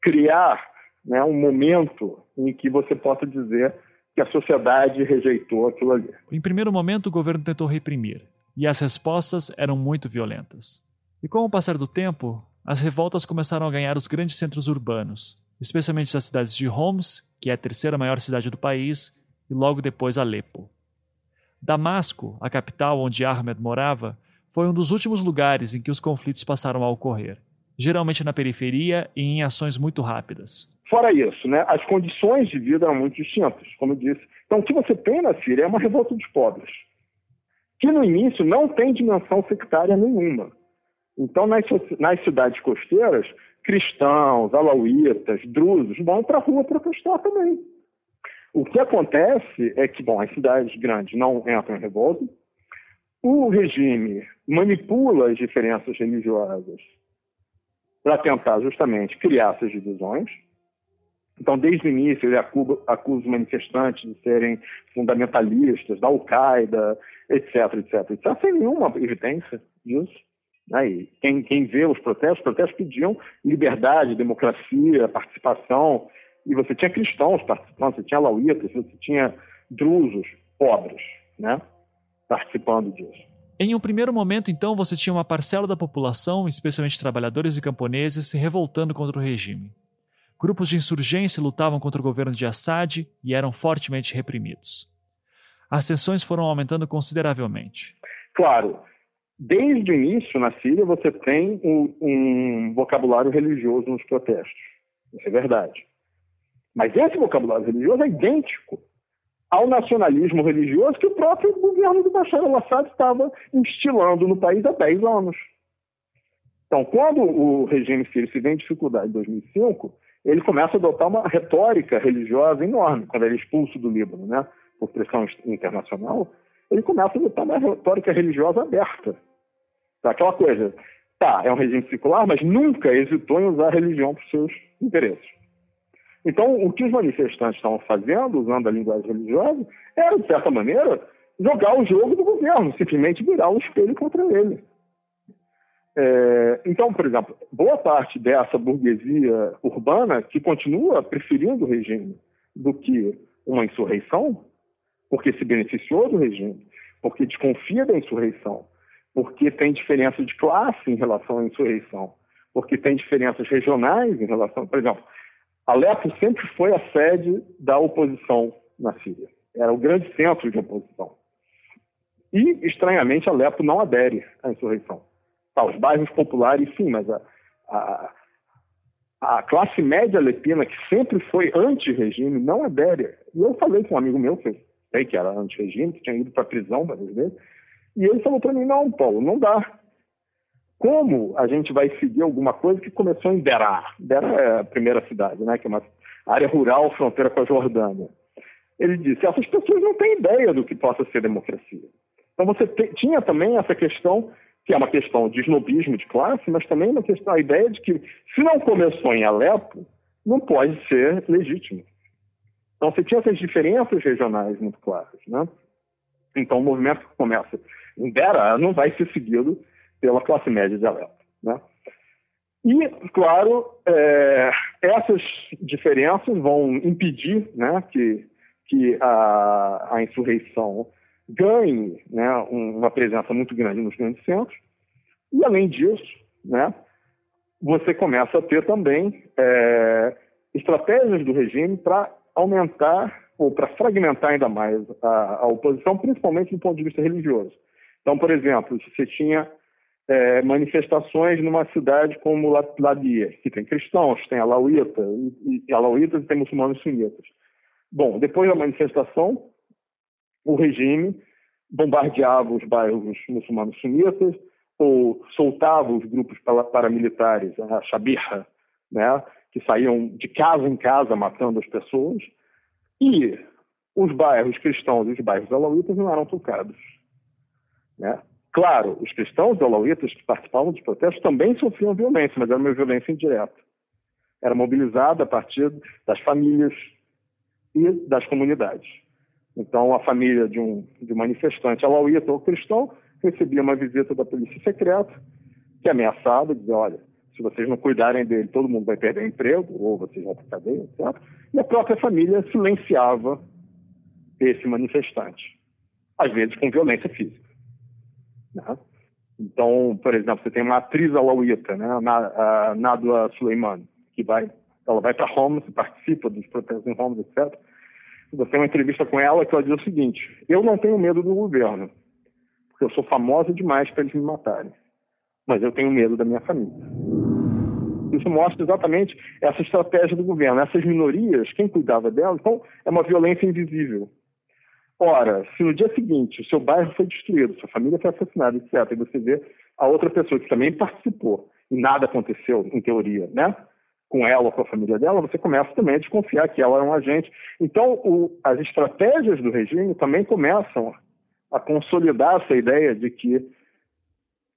criar né, um momento em que você possa dizer que a sociedade rejeitou aquilo ali. Em primeiro momento, o governo tentou reprimir, e as respostas eram muito violentas. E com o passar do tempo, as revoltas começaram a ganhar os grandes centros urbanos, especialmente as cidades de Homs, que é a terceira maior cidade do país, e logo depois Alepo. Damasco, a capital onde Ahmed morava, foi um dos últimos lugares em que os conflitos passaram a ocorrer, geralmente na periferia e em ações muito rápidas. Fora isso, né, as condições de vida eram muito distintas, como eu disse. Então, o que você tem na Síria é uma revolta dos pobres, que no início não tem dimensão sectária nenhuma. Então, nas, nas cidades costeiras, cristãos, alauítas, drusos vão para a rua protestar também. O que acontece é que, bom, as cidades grandes não entram em revolta, o regime manipula as diferenças religiosas para tentar justamente criar essas divisões. Então, desde o início, ele acusa, acusa os manifestantes de serem fundamentalistas, da Al-Qaeda, etc, etc, etc, sem nenhuma evidência disso. Aí, quem, quem vê os protestos, os protestos pediam liberdade, democracia, participação, e você tinha cristãos participando, você tinha lauítas, você tinha drusos, pobres, né, participando disso. Em um primeiro momento, então, você tinha uma parcela da população, especialmente trabalhadores e camponeses, se revoltando contra o regime. Grupos de insurgência lutavam contra o governo de Assad e eram fortemente reprimidos. As tensões foram aumentando consideravelmente. Claro, desde o início na Síria você tem um, um vocabulário religioso nos protestos. Isso é verdade. Mas esse vocabulário religioso é idêntico ao nacionalismo religioso que o próprio governo do Bashar al-Assad estava instilando no país há 10 anos. Então, quando o regime sírio se vê em dificuldade em 2005, ele começa a adotar uma retórica religiosa enorme. Quando ele é expulso do Líbano, né, por pressão internacional, ele começa a adotar uma retórica religiosa aberta. Tá, aquela coisa, tá, é um regime secular, mas nunca hesitou em usar a religião para os seus interesses. Então, o que os manifestantes estavam fazendo, usando a linguagem religiosa, era, de certa maneira, jogar o jogo do governo, simplesmente virar o espelho contra ele. É, então, por exemplo, boa parte dessa burguesia urbana que continua preferindo o regime do que uma insurreição, porque se beneficiou do regime, porque desconfia da insurreição, porque tem diferença de classe em relação à insurreição, porque tem diferenças regionais em relação, por exemplo, Alepo sempre foi a sede da oposição na Síria. Era o grande centro de oposição. E, estranhamente, Alepo não adere à insurreição. Tá, os bairros populares, sim, mas a, a, a classe média alepina, que sempre foi anti-regime, não adere. E eu falei com um amigo meu, que sei que era anti-regime, que tinha ido para a prisão várias vezes, e ele falou para mim, não, Paulo, não dá. Como a gente vai seguir alguma coisa que começou em Derá? Derá é a primeira cidade, né, que é uma área rural, fronteira com a Jordânia. Ele disse, essas pessoas não têm ideia do que possa ser democracia. Então você tinha também essa questão, que é uma questão de snobismo de classe, mas também uma questão, a ideia de que se não começou em Alepo, não pode ser legítimo. Então você tinha essas diferenças regionais muito claras. Né? Então o movimento que começa em Dera não vai ser seguido pela classe média de. Né? E, claro, é, essas diferenças vão impedir né, que, que a, a insurreição ganhe né, uma presença muito grande nos grandes centros. E, além disso, né, você começa a ter também é, estratégias do regime para aumentar ou para fragmentar ainda mais a, a, oposição, principalmente do ponto de vista religioso. Então, por exemplo, você tinha é, manifestações numa cidade como Ladia, que tem cristãos, tem alauíta, e, e alauítas e tem muçulmanos sunitas. Bom, depois da manifestação, o regime bombardeava os bairros muçulmanos sunitas, ou soltava os grupos paramilitares, a Shabirra, né, que saíam de casa em casa matando as pessoas, e os bairros cristãos e os bairros alauítas não eram tocados. Né? Claro, os cristãos alauítas que participavam dos protestos também sofriam violência, mas era uma violência indireta. Era mobilizada a partir das famílias e das comunidades. Então, a família de um, de um manifestante alauíta ou cristão recebia uma visita da polícia secreta que ameaçava, dizia, olha, se vocês não cuidarem dele, todo mundo vai perder emprego, ou vocês vão para cadeia, etc. E a própria família silenciava esse manifestante, às vezes com violência física. Né? Então, por exemplo, você tem uma atriz alauíta, né, Nadwa Suleiman, que vai, ela vai para Homs, participa dos protestos em Homs, etc. Você tem uma entrevista com ela que ela diz o seguinte: Eu não tenho medo do governo, porque eu sou famosa demais para eles me matarem, mas eu tenho medo da minha família. Isso mostra exatamente essa estratégia do governo. Essas minorias, quem cuidava delas, então, é uma violência invisível. Ora, se no dia seguinte o seu bairro foi destruído, sua família foi assassinada, etc., e você vê a outra pessoa que também participou e nada aconteceu, em teoria, né? Com ela ou com a família dela, você começa também a desconfiar que ela é um agente. Então, o, as estratégias do regime também começam a consolidar essa ideia de que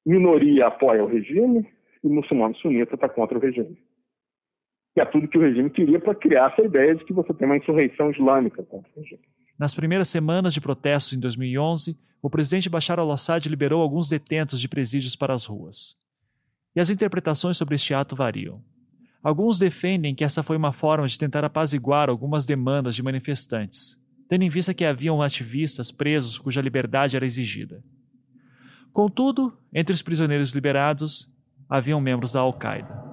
minoria apoia o regime e muçulmano sunita está contra o regime. E é tudo que o regime queria para criar essa ideia de que você tem uma insurreição islâmica contra o regime. Nas primeiras semanas de protestos em 2011, o presidente Bashar al-Assad liberou alguns detentos de presídios para as ruas. E as interpretações sobre este ato variam. Alguns defendem que essa foi uma forma de tentar apaziguar algumas demandas de manifestantes, tendo em vista que haviam ativistas presos cuja liberdade era exigida. Contudo, entre os prisioneiros liberados, haviam membros da Al-Qaeda.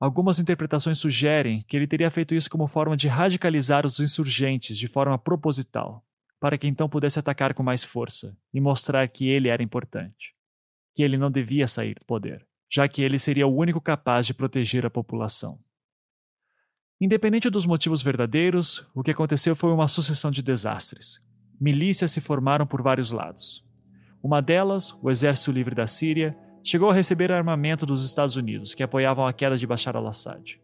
Algumas interpretações sugerem que ele teria feito isso como forma de radicalizar os insurgentes de forma proposital, para que então pudesse atacar com mais força e mostrar que ele era importante, que ele não devia sair do poder, já que ele seria o único capaz de proteger a população. Independente dos motivos verdadeiros, o que aconteceu foi uma sucessão de desastres. Milícias se formaram por vários lados. Uma delas, o Exército Livre da Síria, chegou a receber armamento dos Estados Unidos, que apoiavam a queda de Bashar al-Assad.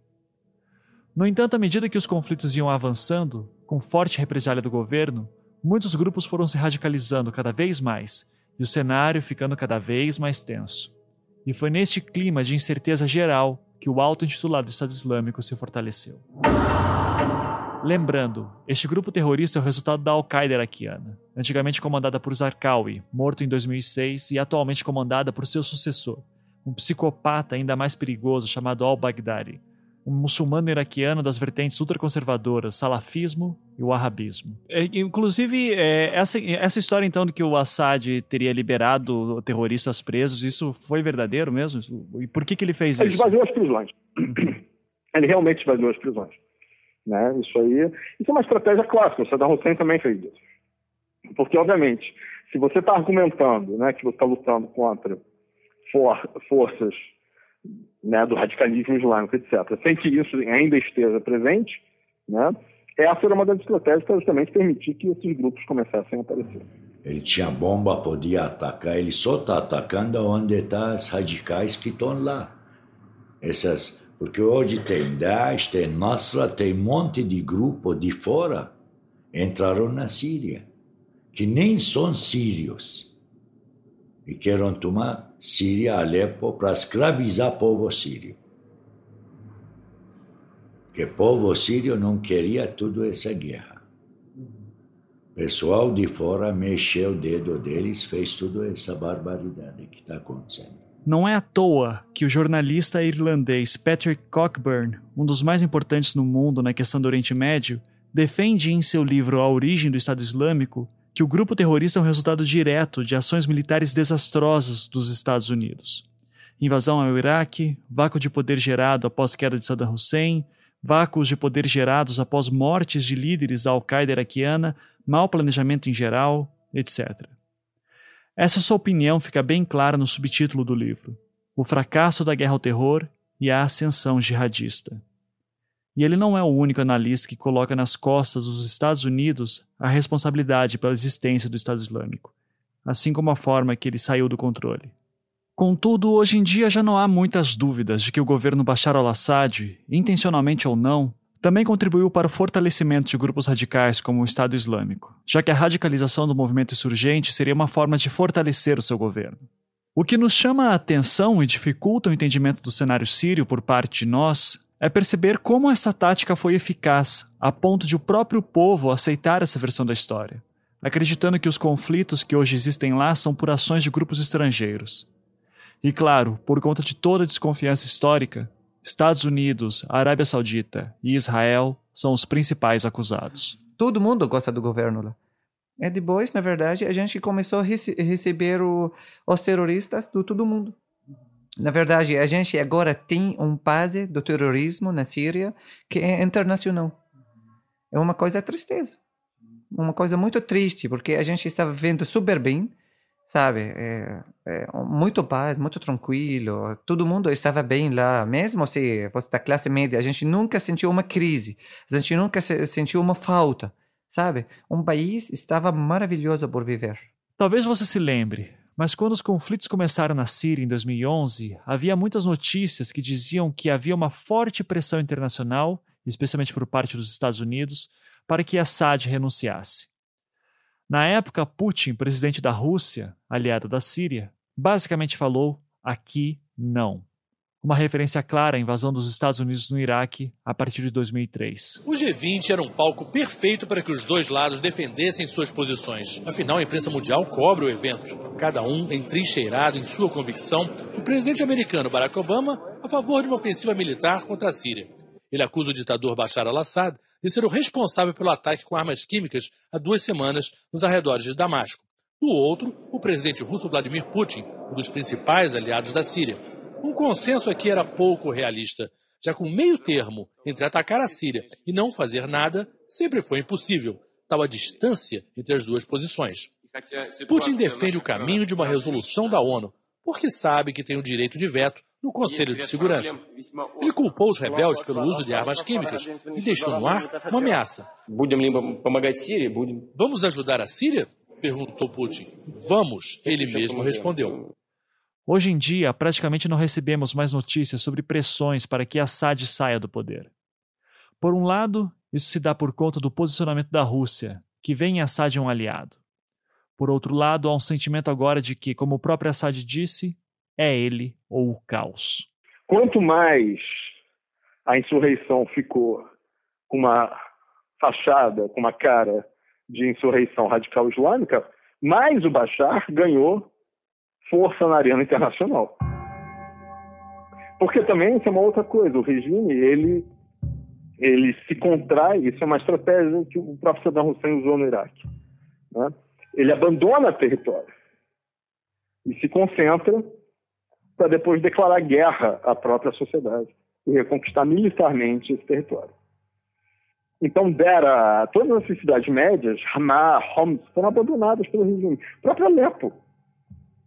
No entanto, à medida que os conflitos iam avançando, com forte represália do governo, muitos grupos foram se radicalizando cada vez mais e o cenário ficando cada vez mais tenso. E foi neste clima de incerteza geral que o auto-intitulado Estado Islâmico se fortaleceu. Lembrando, este grupo terrorista é o resultado da Al-Qaeda iraquiana, antigamente comandada por Zarqawi, morto em 2006 e atualmente comandada por seu sucessor, um psicopata ainda mais perigoso chamado al-Baghdadi, um muçulmano iraquiano das vertentes ultraconservadoras, salafismo e o wahhabismo. É, inclusive, é, essa, essa história então de que o Assad teria liberado terroristas presos, isso foi verdadeiro mesmo? E por que, que ele fez ele isso? Ele esvaziou as prisões. ele realmente esvaziou as prisões. Né? Isso aí, isso é uma estratégia clássica. O Saddam Hussein também fez isso. Porque, obviamente, se você está argumentando né, que você está lutando contra for, forças né, do radicalismo islâmico, etc., sem que isso ainda esteja presente, né, essa era uma das estratégias para justamente permitir que esses grupos começassem a aparecer. Ele tinha bomba, podia atacar, ele só está atacando onde estão tá as radicais que estão lá. Essas porque hoje tem Daesh, tem Nasra, tem um monte de grupo de fora entraram na Síria, que nem são sírios. E querem tomar Síria, Alepo, para escravizar o povo sírio. Que o povo sírio não queria toda essa guerra. pessoal de fora mexeu o dedo deles, fez toda essa barbaridade que está acontecendo. Não é à toa que o jornalista irlandês Patrick Cockburn, um dos mais importantes no mundo na questão do Oriente Médio, defende em seu livro A Origem do Estado Islâmico que o grupo terrorista é um resultado direto de ações militares desastrosas dos Estados Unidos. Invasão ao Iraque, vácuo de poder gerado após queda de Saddam Hussein, vácuos de poder gerados após mortes de líderes da Al-Qaeda iraquiana, mau planejamento em geral, etc. Essa sua opinião fica bem clara no subtítulo do livro: O fracasso da guerra ao terror e a ascensão jihadista. E ele não é o único analista que coloca nas costas dos Estados Unidos a responsabilidade pela existência do Estado Islâmico, assim como a forma que ele saiu do controle. Contudo, hoje em dia já não há muitas dúvidas de que o governo Bashar al-Assad, intencionalmente ou não, também contribuiu para o fortalecimento de grupos radicais como o Estado Islâmico, já que a radicalização do movimento insurgente seria uma forma de fortalecer o seu governo. O que nos chama a atenção e dificulta o entendimento do cenário sírio por parte de nós é perceber como essa tática foi eficaz, a ponto de o próprio povo aceitar essa versão da história, acreditando que os conflitos que hoje existem lá são por ações de grupos estrangeiros. E claro, por conta de toda a desconfiança histórica, Estados Unidos, Arábia Saudita e Israel são os principais acusados. Todo mundo gosta do governo lá. E depois, na verdade, a gente começou a rece receber o, os terroristas do todo mundo. Na verdade, a gente agora tem um base do terrorismo na Síria que é internacional. É uma coisa tristeza. Uma coisa muito triste, porque a gente estava vivendo super bem sabe? É, é, muito paz, muito tranquilo. Todo mundo estava bem lá, mesmo se você da classe média. A gente nunca sentiu uma crise, a gente nunca se, sentiu uma falta, sabe? Um país estava maravilhoso por viver. Talvez você se lembre, mas quando os conflitos começaram na Síria em 2011, havia muitas notícias que diziam que havia uma forte pressão internacional, especialmente por parte dos Estados Unidos, para que Assad renunciasse. Na época, Putin, presidente da Rússia, aliado da Síria, basicamente falou: aqui não. Uma referência clara à invasão dos Estados Unidos no Iraque a partir de 2003. O G20 era um palco perfeito para que os dois lados defendessem suas posições. Afinal, a imprensa mundial cobre o evento, cada um entrincheirado em sua convicção. O presidente americano Barack Obama a favor de uma ofensiva militar contra a Síria. Ele acusa o ditador Bashar al-Assad de ser o responsável pelo ataque com armas químicas há duas semanas nos arredores de Damasco. Do outro, o presidente russo Vladimir Putin, um dos principais aliados da Síria. Um consenso aqui era pouco realista, já que o meio termo entre atacar a Síria e não fazer nada sempre foi impossível, tal a distância entre as duas posições. Putin defende o caminho de uma resolução da ONU, porque sabe que tem o direito de veto no Conselho de Segurança. Ele culpou os rebeldes pelo uso de armas químicas e deixou no ar uma ameaça. Vamos ajudar a Síria? perguntou Putin. Vamos, ele mesmo respondeu. Hoje em dia, praticamente não recebemos mais notícias sobre pressões para que Assad saia do poder. Por um lado, isso se dá por conta do posicionamento da Rússia, que vê em Assad um aliado. Por outro lado, há um sentimento agora de que, como o próprio Assad disse, é ele ou o caos. Quanto mais a insurreição ficou com uma fachada, com uma cara de insurreição radical islâmica, mais o Bashar ganhou força na arena internacional. Porque também isso é uma outra coisa, o regime, ele, ele se contrai, isso é uma estratégia que o próprio Saddam Hussein usou no Iraque. Né? Ele abandona território e se concentra para depois declarar guerra à própria sociedade e reconquistar militarmente esse território. Então, Dera, todas as cidades médias, Ramá, Homs, foram abandonadas pelo regime. Próprio Alepo.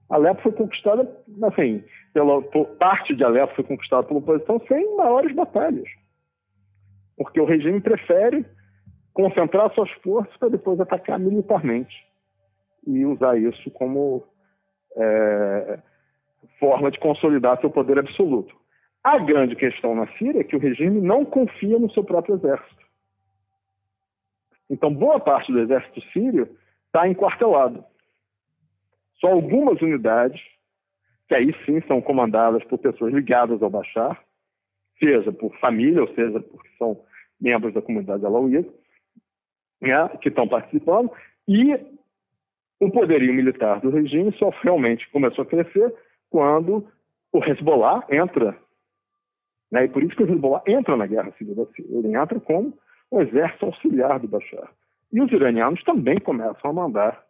Alepo foi conquistada, assim, pela, parte de Alepo foi conquistada pela oposição sem maiores batalhas. Porque o regime prefere concentrar suas forças para depois atacar militarmente e usar isso como é, forma de consolidar seu poder absoluto. A grande questão na Síria é que o regime não confia no seu próprio exército. Então, boa parte do exército sírio está enquartelado. Só algumas unidades, que aí sim são comandadas por pessoas ligadas ao Bashar, seja por família, ou seja porque são membros da comunidade alauíta, né, que estão participando, e o poderio militar do regime só realmente começou a crescer quando o Hezbollah entra. Né? E por isso que o Hezbollah entra na guerra civil da Síria. Ele entra como o exército auxiliar do Bashar. E os iranianos também começam a mandar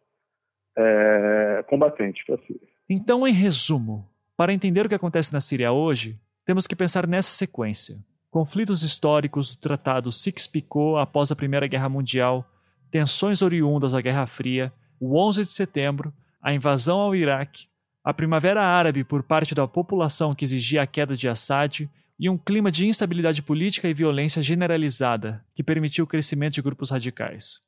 é, combatentes para a Síria. Então, em resumo, para entender o que acontece na Síria hoje, temos que pensar nessa sequência. Conflitos históricos do Tratado Sykes-Picot após a Primeira Guerra Mundial, tensões oriundas da Guerra Fria, o 11 de setembro, a invasão ao Iraque, a Primavera Árabe por parte da população que exigia a queda de Assad, e um clima de instabilidade política e violência generalizada que permitiu o crescimento de grupos radicais.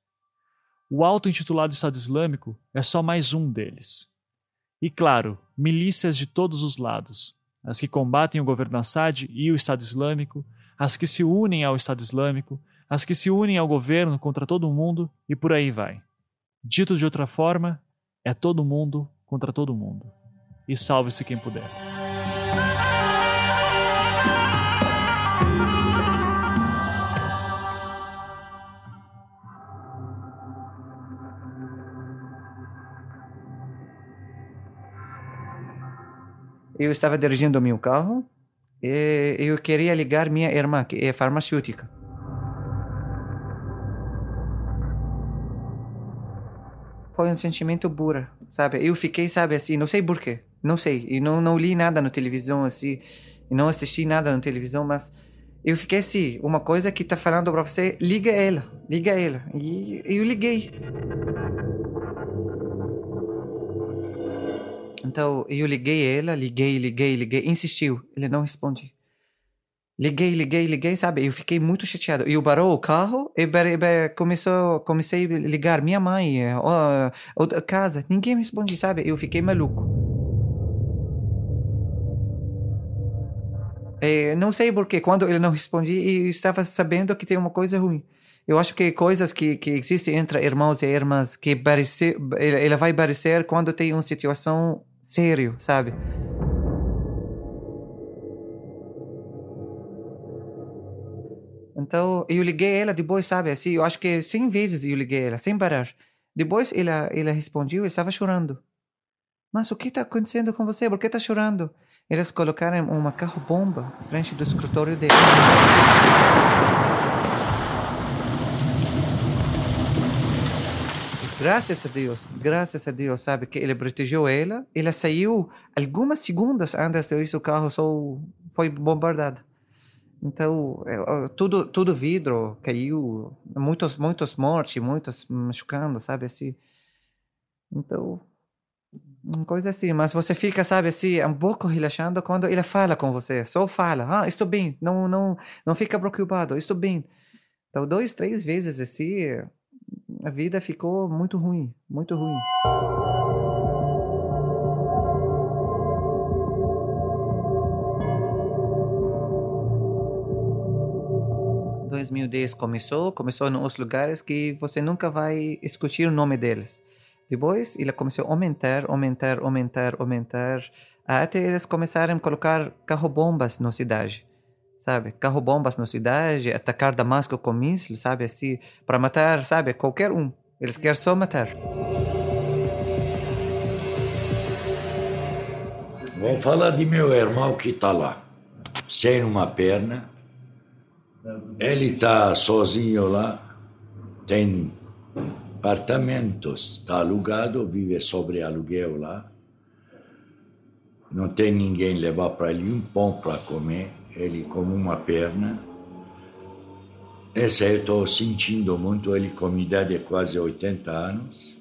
O auto-intitulado Estado Islâmico é só mais um deles. E claro, milícias de todos os lados, as que combatem o governo Assad e o Estado Islâmico, as que se unem ao Estado Islâmico, as que se unem ao governo contra todo mundo e por aí vai. Dito de outra forma, é todo mundo contra todo mundo. E salve-se quem puder. Eu estava dirigindo meu carro e eu queria ligar minha irmã, que é farmacêutica. Foi um sentimento burro, sabe? Eu fiquei, sabe, assim, não sei porquê, não sei. E não, não li nada na televisão, assim, e não assisti nada na televisão, mas eu fiquei assim, uma coisa que tá falando para você, liga ela, liga ela. E eu liguei. Então eu liguei ela, liguei, liguei, liguei, insistiu, ele não responde. Liguei, liguei, liguei, sabe? Eu fiquei muito chateado. Eu parou o carro e começou, comecei a ligar minha mãe, outra casa, ninguém me responde, sabe? Eu fiquei maluco. E não sei porquê, quando ele não respondia, eu estava sabendo que tem uma coisa ruim. Eu acho que coisas que, que existem entre irmãos e irmãs que parece, ela vai parecer quando tem uma situação sério, sabe? Então, eu liguei ela depois, sabe? Assim, eu acho que 100 vezes eu liguei ela, sem parar. Depois ela, ela respondeu e estava chorando. Mas o que está acontecendo com você? Por que está chorando? Eles colocaram uma carro-bomba frente do escritório dele. Graças a Deus, graças a Deus, sabe, que ele protegeu ela. Ela saiu algumas segundos antes disso, o carro só foi bombardeado. Então, é, tudo, tudo vidro caiu, muitos, muitos mortes, muitos machucando, sabe, assim. Então, coisa assim, mas você fica, sabe, assim, um pouco relaxando quando ele fala com você, só fala, ah, estou bem, não, não, não fica preocupado, estou bem. Então, dois, três vezes assim, a vida ficou muito ruim, muito ruim. Em 2010 começou, começou nos lugares que você nunca vai escutar o nome deles. Depois ele começou a aumentar, aumentar, aumentar, aumentar, até eles começaram a colocar carro-bombas na cidade sabe? Carro-bombas na cidade, atacar Damasco com mísseis, sabe? Assim, para matar, sabe? Qualquer um. Eles querem só matar. Vou falar de meu irmão que está lá, sem uma perna. Ele está sozinho lá, tem apartamentos, está alugado, vive sobre aluguel lá. Não tem ninguém levar para ele um pão para comer ele como uma perna. Essa eu estou sentindo muito, ele com idade de quase 80 anos.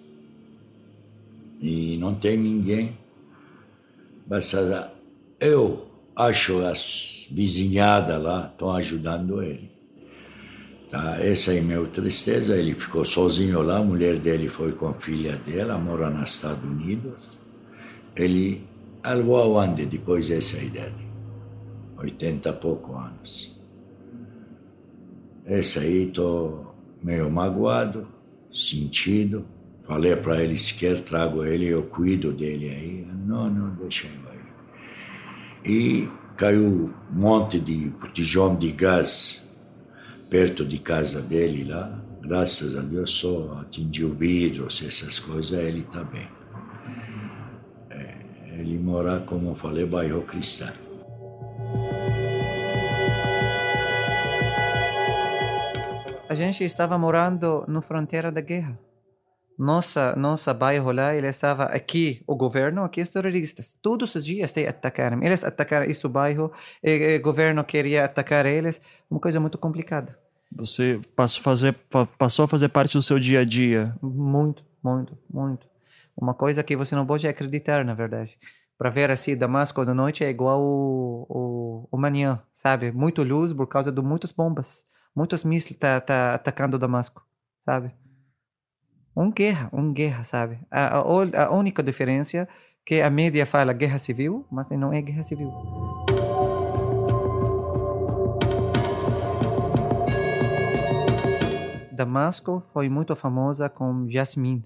E não tem ninguém. Mas eu acho as vizinhadas lá estão ajudando ele. Tá? Essa é a minha tristeza. Ele ficou sozinho lá, a mulher dele foi com a filha dela, mora nos Estados Unidos. Ele alvou aonde depois dessa idade? 80 e pouco anos. Esse aí estou meio magoado, sentido. Falei para ele, se quer trago ele, eu cuido dele aí. Não, não, deixa eu aí. E caiu um monte de botijão de gás perto de casa dele lá. Graças a Deus só atingiu vidros, essas coisas, ele está bem. É, ele mora, como eu falei, bairro cristão. A gente estava morando na fronteira da guerra. Nossa, nossa bairro lá, ele estava aqui, o governo, aqui os terroristas. Todos os dias te atacaram. Eles atacaram esse bairro, e, o governo queria atacar eles. Uma coisa muito complicada. Você passou a fazer, passou a fazer parte do seu dia a dia? Muito, muito, muito. Uma coisa que você não pode acreditar, na verdade. para ver assim Damasco da noite é igual o, o, o manhã, sabe? Muito luz por causa de muitas bombas, muitos mísseis tá, tá atacando Damasco, sabe? Um guerra, um guerra, sabe? A, a, a única diferença que a mídia fala guerra civil, mas não é guerra civil. Damasco foi muito famosa com jasmim,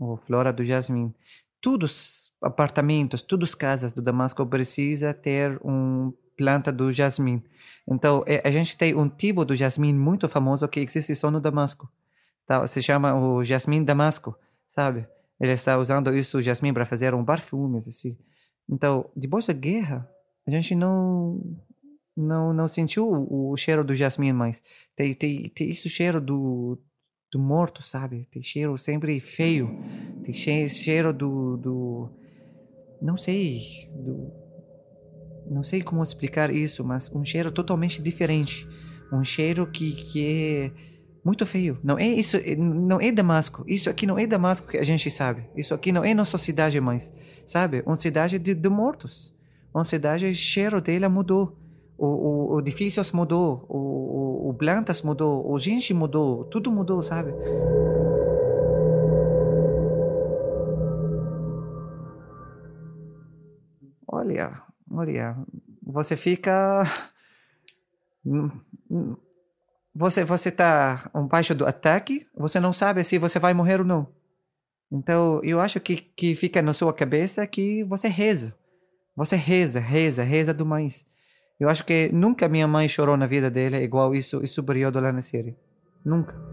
ou flora do jasmim. Todos os apartamentos, todas as casas do Damasco precisa ter uma planta do jasmim. Então, é, a gente tem um tipo do jasmim muito famoso que existe só no Damasco. Tá? Se chama o jasmim damasco, sabe? Ele está usando isso, o jasmim, para fazer um perfume, assim. Então, depois da guerra, a gente não não não sentiu o, o cheiro do jasmim mais. Tem, tem, tem esse cheiro do, do morto, sabe? Tem cheiro sempre feio. Tem cheiro do, do não sei, do, não sei como explicar isso, mas um cheiro totalmente diferente. Um cheiro que, que é muito feio. Não é isso, não é Damasco. Isso aqui não é Damasco que a gente sabe. Isso aqui não é nossa cidade mais, sabe? Uma cidade de, de mortos. Uma cidade, o cheiro dela mudou. O, o, o edifícios mudou, o, o, o plantas mudou, o gente mudou, tudo mudou, sabe? Olha, olha, você fica você você está embaixo do ataque, você não sabe se você vai morrer ou não. Então, eu acho que, que fica na sua cabeça que você reza. Você reza, reza, reza demais. Eu acho que nunca minha mãe chorou na vida dela igual isso, isso período lá na. Nunca.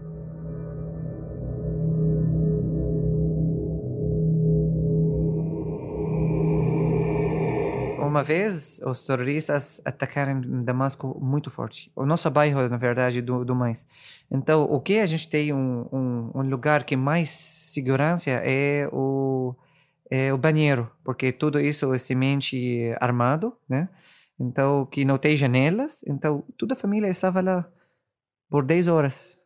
Uma vez os terroristas atacaram Damasco muito forte. O nosso bairro, na verdade, do, do mais. Então, o que a gente tem um, um, um lugar que mais segurança é o é o banheiro, porque tudo isso é semente armado, né? Então, que não tem janelas. Então, toda a família estava lá por 10 horas.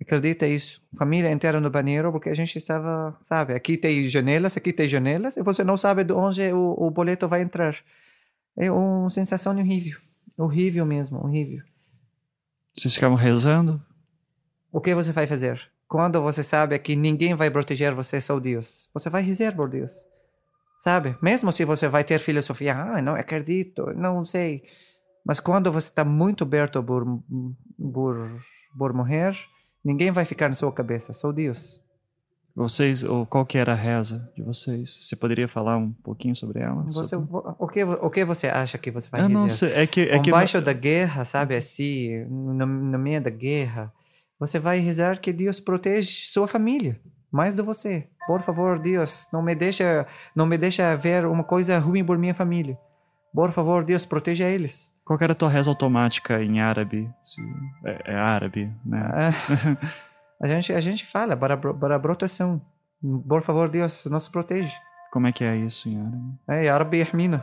Acredita isso? Família inteira no banheiro porque a gente estava, sabe, aqui tem janelas, aqui tem janelas e você não sabe de onde o, o boleto vai entrar. É uma sensação horrível, horrível mesmo, horrível. Vocês ficavam rezando? O que você vai fazer? Quando você sabe que ninguém vai proteger você, só Deus. Você vai rezar por Deus. Sabe? Mesmo se você vai ter filosofia, ah, não acredito, não sei. Mas quando você está muito aberto por, por, por morrer, Ninguém vai ficar na sua cabeça, só Deus. Vocês, ou qual que era a reza de vocês? Você poderia falar um pouquinho sobre ela? Você, o, que, o que você acha que você vai dizer? Não sei, é que... É Embaixo que... da guerra, sabe, assim, no, no meio da guerra, você vai rezar que Deus protege sua família, mais do você. Por favor, Deus, não me deixa, não me deixa ver uma coisa ruim por minha família. Por favor, Deus, proteja eles. Qual era a tua reza automática em árabe? É, é árabe, né? É, a, gente, a gente fala para, para proteção. Por favor, Deus, nos protege. Como é que é isso em árabe? É, Ya Rabbi Yahmina.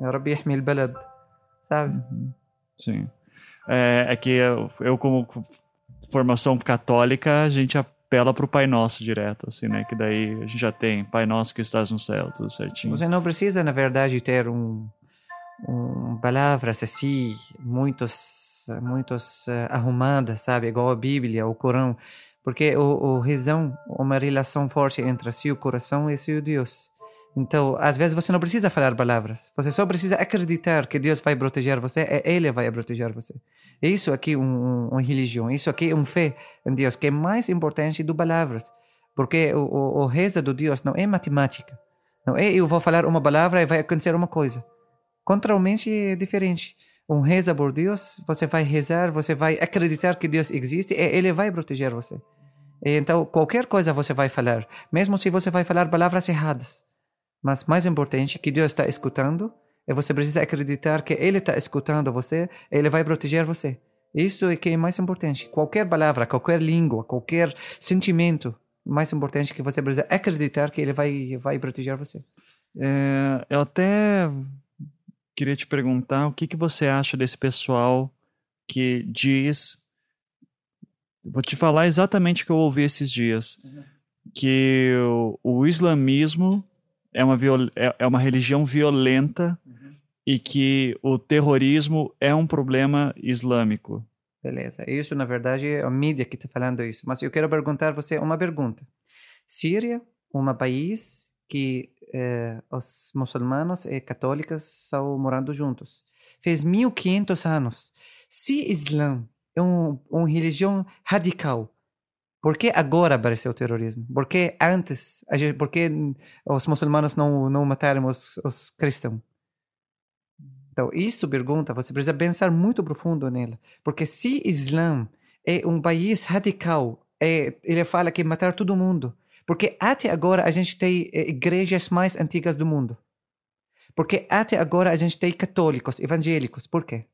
Ya Rabbi Balad. Sabe? Uhum. Sim. É, é que eu, eu, como formação católica, a gente apela para o Pai Nosso direto, assim, né? Que daí a gente já tem Pai Nosso que estás no céu, tudo certinho. Você não precisa, na verdade, ter um um, palavras assim, muitos, muitos uh, arrumadas, sabe? Igual a Bíblia, o Corão. Porque o, o razão, uma relação forte entre si, o coração e seu Deus. Então, às vezes você não precisa falar palavras. Você só precisa acreditar que Deus vai proteger você e Ele vai proteger você. Isso aqui é um, uma religião. Isso aqui é uma fé em Deus que é mais importante do palavras. Porque o, o, o reza do Deus não é matemática. Não é eu vou falar uma palavra e vai acontecer uma coisa. Contrarmente é diferente. Um reza por Deus, você vai rezar, você vai acreditar que Deus existe e Ele vai proteger você. Então, qualquer coisa você vai falar, mesmo se você vai falar palavras erradas. Mas mais importante, que Deus está escutando e você precisa acreditar que Ele está escutando você e Ele vai proteger você. Isso é que é mais importante. Qualquer palavra, qualquer língua, qualquer sentimento, mais importante que você precisa acreditar que Ele vai, vai proteger você. É, eu até queria te perguntar o que, que você acha desse pessoal que diz. Vou te falar exatamente o que eu ouvi esses dias. Uhum. Que o, o islamismo é uma, é, é uma religião violenta uhum. e que o terrorismo é um problema islâmico. Beleza. Isso, na verdade, é a mídia que está falando isso. Mas eu quero perguntar a você uma pergunta. Síria, um país que eh, os muçulmanos e católicos estão morando juntos. Fez 1500 anos. Se Islã é um, uma religião radical, por que agora apareceu o terrorismo? Por que antes? Por que os muçulmanos não, não mataram os, os cristãos? Então, isso pergunta, você precisa pensar muito profundo nela. Porque se Islã é um país radical, é, ele fala que matar todo mundo. Porque até agora a gente tem é, igrejas mais antigas do mundo. Porque até agora a gente tem católicos, evangélicos. Por quê?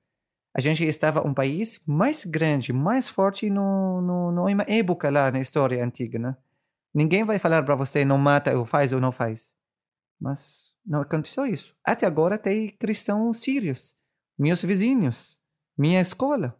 A gente estava um país mais grande, mais forte no, no, numa época lá na história antiga, né? Ninguém vai falar para você não mata ou faz ou não faz. Mas não aconteceu isso. Até agora tem cristãos sírios, meus vizinhos, minha escola.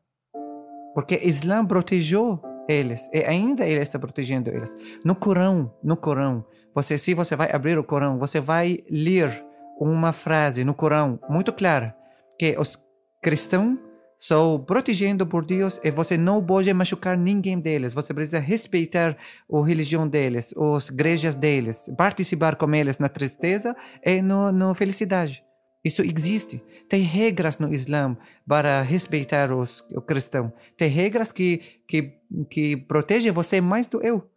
Porque Islã protegeu eles e ainda ele está protegendo eles. No Corão, no Corão, você se você vai abrir o Corão, você vai ler uma frase no Corão muito clara que os cristãos são protegendo por Deus e você não pode machucar ninguém deles. Você precisa respeitar a religião deles, as igrejas deles, participar com eles na tristeza e na no felicidade. Isso existe. Tem regras no Islã para respeitar os, os cristãos. Tem regras que, que, que protegem você mais do eu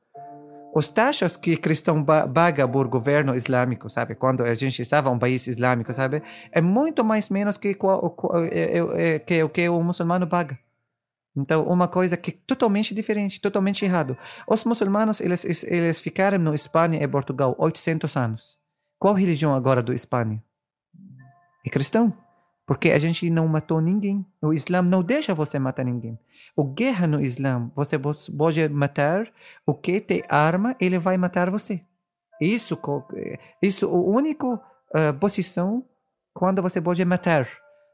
os taxas que cristão paga por governo islâmico, sabe? Quando a gente estava um país islâmico, sabe? É muito mais menos que é, é, é, que o que o muçulmano paga. Então, uma coisa que é totalmente diferente, totalmente errado. Os muçulmanos, eles, eles ficaram no Espanha e Portugal 800 anos. Qual religião agora do Espanha? É cristão. Porque a gente não matou ninguém. O Islã não deixa você matar ninguém. O guerra no Islã, você pode matar o que tem arma, ele vai matar você. Isso, isso é a única uh, posição quando você pode matar.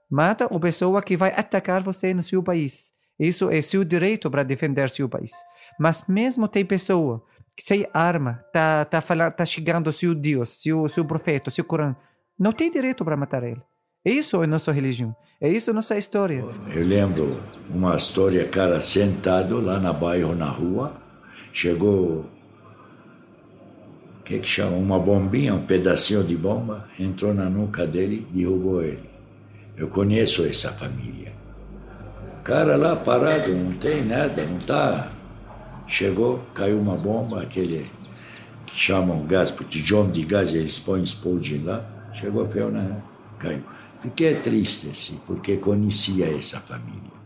Mata a pessoa que vai atacar você no seu país. Isso é seu direito para defender seu país. Mas mesmo tem pessoa sem arma tá tá falando, tá chegando seu Deus, seu seu profeta, seu Corão, não tem direito para matar ele. Isso é nossa religião. É isso nossa história. Eu lembro uma história, cara sentado lá na bairro, na rua, chegou, o que que chama, uma bombinha, um pedacinho de bomba, entrou na nuca dele, derrubou ele. Eu conheço essa família. Cara lá parado, não tem nada, não tá. Chegou, caiu uma bomba, aquele que chamam gás, botijão de gás, eles põem explode lá. Chegou, fez, né? Caiu. Fiquei triste, assim, porque conhecia essa família.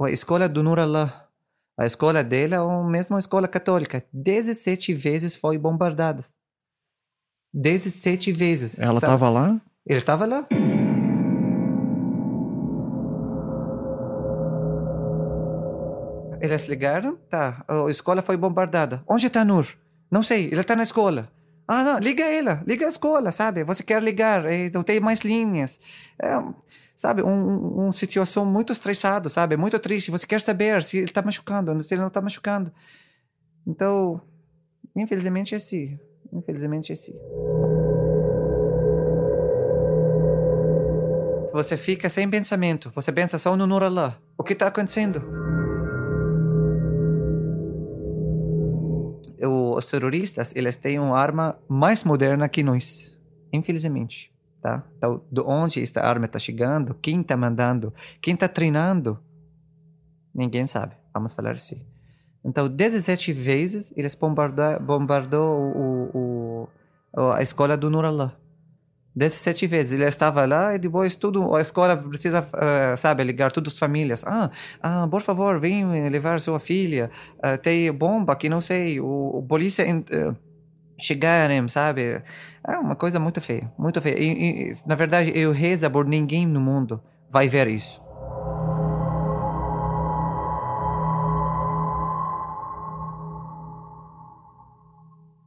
A escola do Nurallah, a escola dela é a mesma escola católica. 17 vezes foi bombardada. 17 vezes. Ela estava lá? Ele estava lá. Eles ligaram, tá, a escola foi bombardada. Onde está Nur? Não sei, ele está na escola. Ah, não, liga ela, liga a escola, sabe? Você quer ligar, não tem mais linhas. É, sabe, uma um, situação muito estressada, sabe? Muito triste. Você quer saber se ele está machucando, se ele não está machucando. Então, infelizmente é assim. Infelizmente é assim. Você fica sem pensamento. Você pensa só no Nur Allah. O que está acontecendo? Os terroristas, eles têm uma arma mais moderna que nós, infelizmente, tá? Então, de onde esta arma está chegando, quem está mandando, quem está treinando, ninguém sabe, vamos falar assim. Então, 17 vezes eles bombardou, bombardou o, o, a escola do Nurallah. 17 vezes. Ele estava lá e depois tudo, a escola precisa, uh, sabe, ligar todas as famílias. Ah, ah, por favor, vem levar sua filha. Uh, tem bomba que não sei, o, o polícia chegarem, sabe? É uma coisa muito feia, muito feia. E, e, na verdade, eu rezo por ninguém no mundo vai ver isso.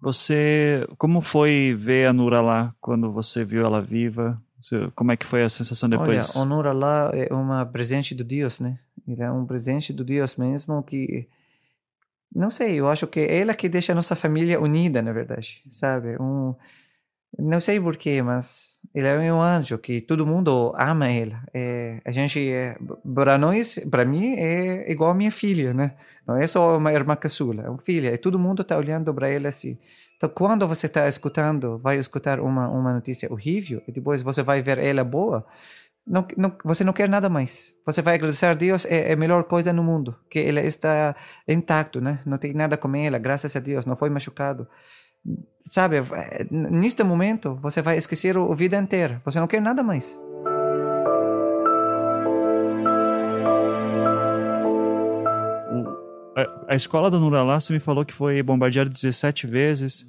Você, como foi ver a Nura lá quando você viu ela viva? Como é que foi a sensação depois? Olha, a Nura lá é uma presente de Deus, né? Ele é um presente do Deus mesmo que não sei, eu acho que é ela que deixa a nossa família unida, na verdade, sabe? Um, não sei porquê, mas ele é um anjo que todo mundo ama ele. É, a gente, é, para nós, para mim, é igual a minha filha, né? Não é só uma irmã caçula, é uma filha. E todo mundo está olhando para ele assim. Então, quando você está escutando, vai escutar uma, uma notícia horrível e depois você vai ver ela boa, não, não, você não quer nada mais. Você vai agradecer a Deus, é, é, a melhor coisa no mundo, que ele está intacto, né? Não tem nada com ela, graças a Deus, não foi machucado. Sabe, neste momento, você vai esquecer a vida inteira. Você não quer nada mais. A escola da Nuralá, você me falou que foi bombardeada 17 vezes.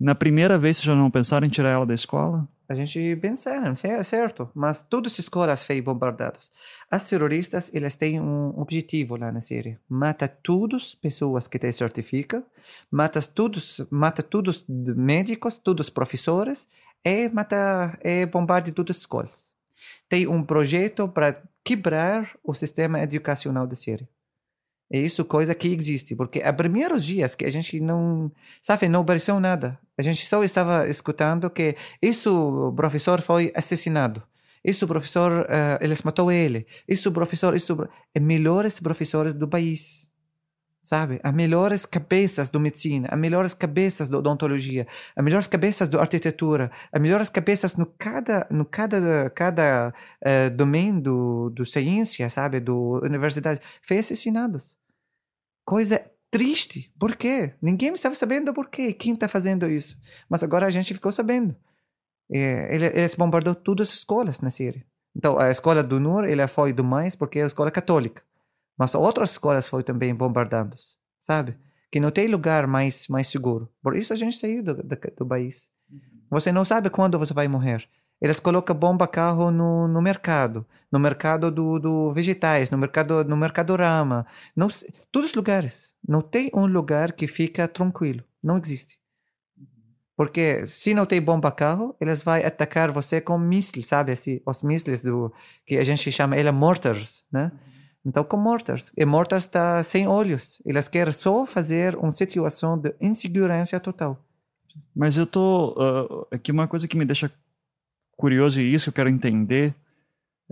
Na primeira vez, você já não pensaram em tirar ela da escola? A gente pensa, é certo, mas todas as escolas foram bombardadas. As terroristas, elas têm um objetivo lá na Síria. Mata todas as pessoas que te certificam, mata todos, mata todos os médicos, todos os professores e mata e bombardeia todas as escolas. Tem um projeto para quebrar o sistema educacional da Síria. É isso coisa que existe, porque há primeiros dias que a gente não, sabe, não apareceu nada. A gente só estava escutando que isso professor foi assassinado. Isso professor, uh, eles matou ele. Isso professor, isso é melhores professores do país. Sabe? As melhores cabeças do medicina, as melhores cabeças da odontologia, as melhores cabeças da arquitetura, as melhores cabeças no cada no cada cada uh, domínio do, do ciência, sabe, do universidade, foi assassinados coisa triste. Por quê? Ninguém estava sabendo por quê. Quem está fazendo isso? Mas agora a gente ficou sabendo. É, ele, eles bombardeou todas as escolas na Síria. Então, a escola do Nur ele foi do mais porque é a escola católica. Mas outras escolas foram também bombardadas, sabe? Que não tem lugar mais, mais seguro. Por isso a gente saiu do, do, do país. Uhum. Você não sabe quando você vai morrer. Eles colocam bomba carro no, no mercado, no mercado do, do vegetais, no mercado no mercadorama, não, todos os lugares. Não tem um lugar que fica tranquilo, não existe. Porque se não tem bomba carro, eles vão atacar você com mísseis, sabe assim, os mísseis do que a gente chama ele mortars, né? Então com mortars, e mortars está sem olhos. Eles querem só fazer uma situação de insegurança total. Mas eu tô uh, aqui uma coisa que me deixa curioso e isso que eu quero entender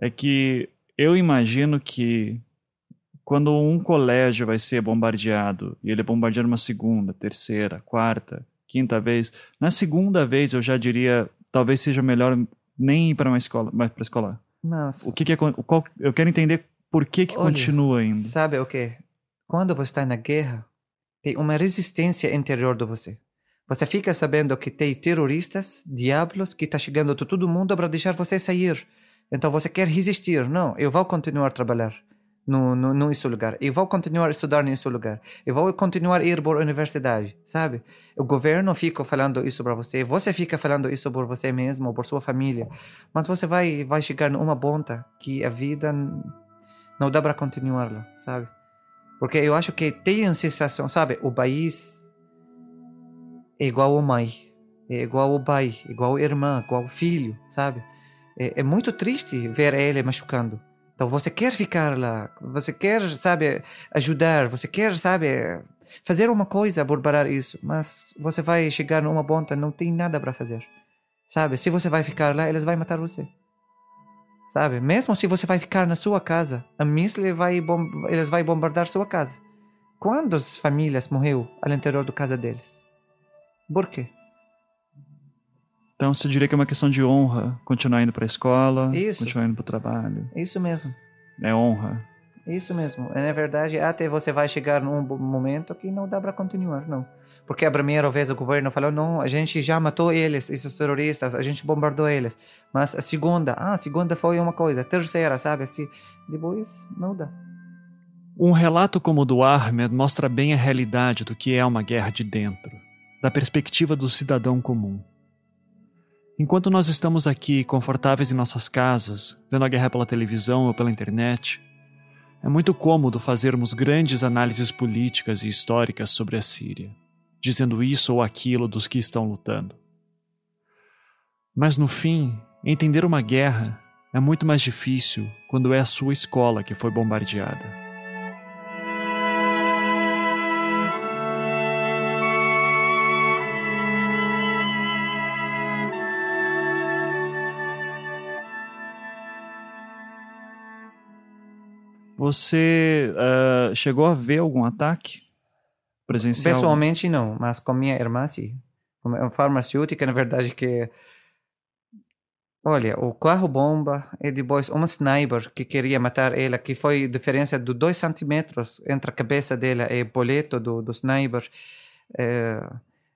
é que eu imagino que quando um colégio vai ser bombardeado e ele é bombardeado uma segunda, terceira, quarta, quinta vez, na segunda vez eu já diria talvez seja melhor nem ir para uma escola, mas para escola. Mas o que, que é qual, eu quero entender por que que Olha, continua ainda. Sabe o que? Quando você está na guerra, tem uma resistência interior de você. Você fica sabendo que tem terroristas, diabos, que está chegando de todo mundo para deixar você sair. Então você quer resistir. Não, eu vou continuar a trabalhar no, nesse lugar. Eu vou continuar a estudar nesse lugar. Eu vou continuar a ir para a universidade, sabe? O governo fica falando isso para você. Você fica falando isso por você mesmo, por sua família. Mas você vai, vai chegar numa ponta que a vida não dá para continuar lá, sabe? Porque eu acho que tem a sensação, sabe? O país é igual ao mãe, é igual ao pai, igual ao irmã, igual ao filho, sabe? É, é, muito triste ver ele machucando. Então você quer ficar lá, você quer, sabe, ajudar, você quer, sabe, fazer uma coisa por isso, mas você vai chegar numa ponta, não tem nada para fazer. Sabe? Se você vai ficar lá, eles vão matar você. Sabe? Mesmo se você vai ficar na sua casa, a míssil vai eles vão bombardear sua casa. Quantas famílias morreu ao interior da casa deles? Por quê? Então você diria que é uma questão de honra continuar indo para a escola, Isso. continuar indo para o trabalho. Isso mesmo. É honra. Isso mesmo. Na verdade, até você vai chegar num momento que não dá para continuar, não. Porque a primeira vez o governo falou, não, a gente já matou eles, esses terroristas, a gente bombardeou eles. Mas a segunda, ah, a segunda foi uma coisa, a terceira, sabe, assim, depois não dá. Um relato como o do Ahmed mostra bem a realidade do que é uma guerra de dentro da perspectiva do cidadão comum. Enquanto nós estamos aqui confortáveis em nossas casas, vendo a guerra pela televisão ou pela internet, é muito cômodo fazermos grandes análises políticas e históricas sobre a Síria, dizendo isso ou aquilo dos que estão lutando. Mas no fim, entender uma guerra é muito mais difícil quando é a sua escola que foi bombardeada. Você uh, chegou a ver algum ataque presencial? Pessoalmente não, mas com minha irmã sim. Uma farmacêutica, na verdade, que Olha, o carro-bomba e depois um sniper que queria matar ela, que foi diferença de 2 centímetros entre a cabeça dela e o boleto do, do sniper. É,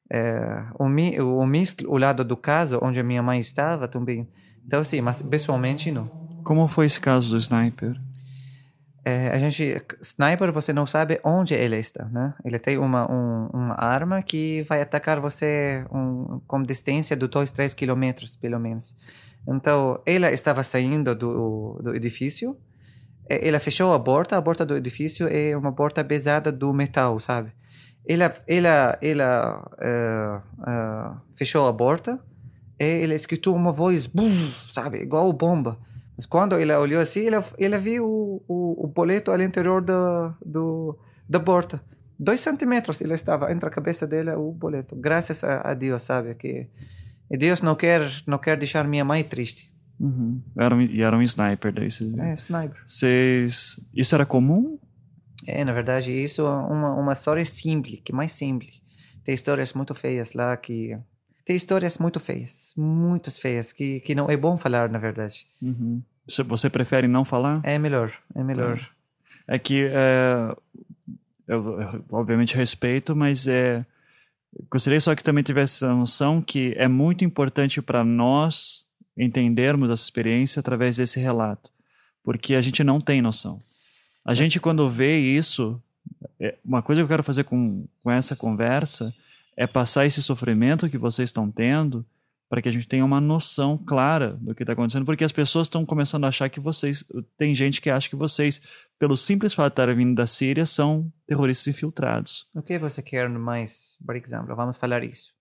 é, o, o míssil ao lado do caso, onde a minha mãe estava também. Então, sim, mas pessoalmente não. Como foi esse caso do sniper? É, a gente, sniper, você não sabe onde ele está, né? Ele tem uma, um, uma arma que vai atacar você um, com distância de 2, 3 quilômetros, pelo menos. Então, ela estava saindo do, do edifício, ela fechou a porta, a porta do edifício é uma porta pesada do metal, sabe? Ela, ela, ela uh, uh, fechou a porta e ela escutou uma voz, bum, sabe? Igual bomba. Mas quando ela olhou assim, ela, ela viu o, o, o boleto ao interior do, do, da porta. Dois centímetros ele estava entre a cabeça dela o boleto. Graças a, a Deus, sabe? Que e Deus não quer, não quer deixar minha mãe triste. Uhum. Era um, e era um sniper daí. Vocês... É, sniper. Vocês... Isso era comum? É, na verdade, isso é uma, uma história simples, que mais simples. Tem histórias muito feias lá que... Tem histórias muito feias, muitas feias, que, que não é bom falar, na verdade. Uhum. Você prefere não falar? É melhor, é melhor. É que, é, eu, eu, obviamente, respeito, mas é Gostaria só que também tivesse a noção que é muito importante para nós entendermos essa experiência através desse relato, porque a gente não tem noção. A gente, quando vê isso, é, uma coisa que eu quero fazer com, com essa conversa é passar esse sofrimento que vocês estão tendo para que a gente tenha uma noção clara do que está acontecendo, porque as pessoas estão começando a achar que vocês. Tem gente que acha que vocês, pelo simples fato de estarem vindo da Síria, são terroristas infiltrados. O que você quer mais, por exemplo? Vamos falar isso.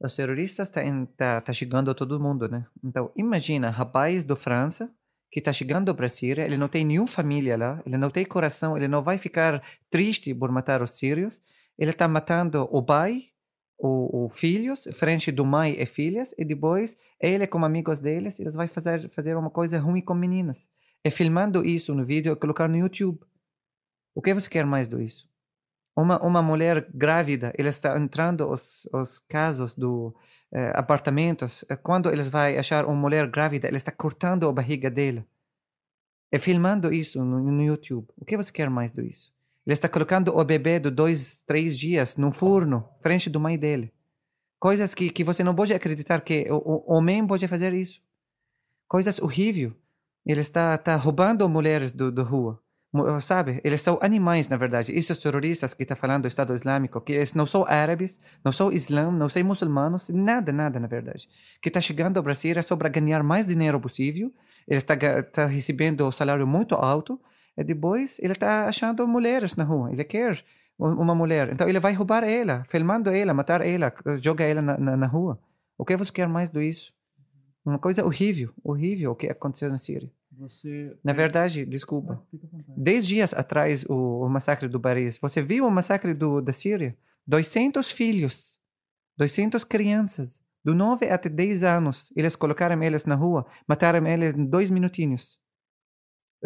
Os terroristas estão tá, tá chegando a todo mundo, né? Então, imagina, rapaz do França que está chegando para a Síria, ele não tem nenhuma família lá, ele não tem coração, ele não vai ficar triste por matar os sírios, ele está matando o pai, o, o, filhos, frente do mãe e filhas, e depois ele com amigos deles, eles vai fazer fazer uma coisa ruim com meninas. E filmando isso no vídeo e colocar no YouTube. O que você quer mais do isso? Uma, uma mulher grávida, ela está entrando os, os casos do eh, apartamentos, eh, quando eles vai achar uma mulher grávida, ela está cortando a barriga dela. E filmando isso no, no YouTube. O que você quer mais do isso? Ele está colocando o bebê de dois, três dias no forno, frente do mãe dele. Coisas que, que você não pode acreditar que o, o homem pode fazer isso. Coisas horríveis. Ele está, está roubando mulheres do, do rua. Sabe? Eles são animais, na verdade. Esses terroristas que está falando do Estado Islâmico, que não são árabes, não são islã, não são muçulmanos, nada, nada, na verdade. Que está chegando ao Brasil é só para ganhar mais dinheiro possível. Ele está, está recebendo um salário muito alto depois ele está achando mulheres na rua. Ele quer uma mulher. Então ele vai roubar ela, filmando ela, matar ela, joga ela na, na, na rua. O que você quer mais do isso? Uma coisa horrível, horrível o que aconteceu na Síria. Você... Na verdade, desculpa. Dez dias atrás, o, o, massacre do Paris. Você viu o massacre do, da Síria? 200 filhos, 200 crianças, do 9 até 10 anos. Eles colocaram eles na rua, mataram eles em dois minutinhos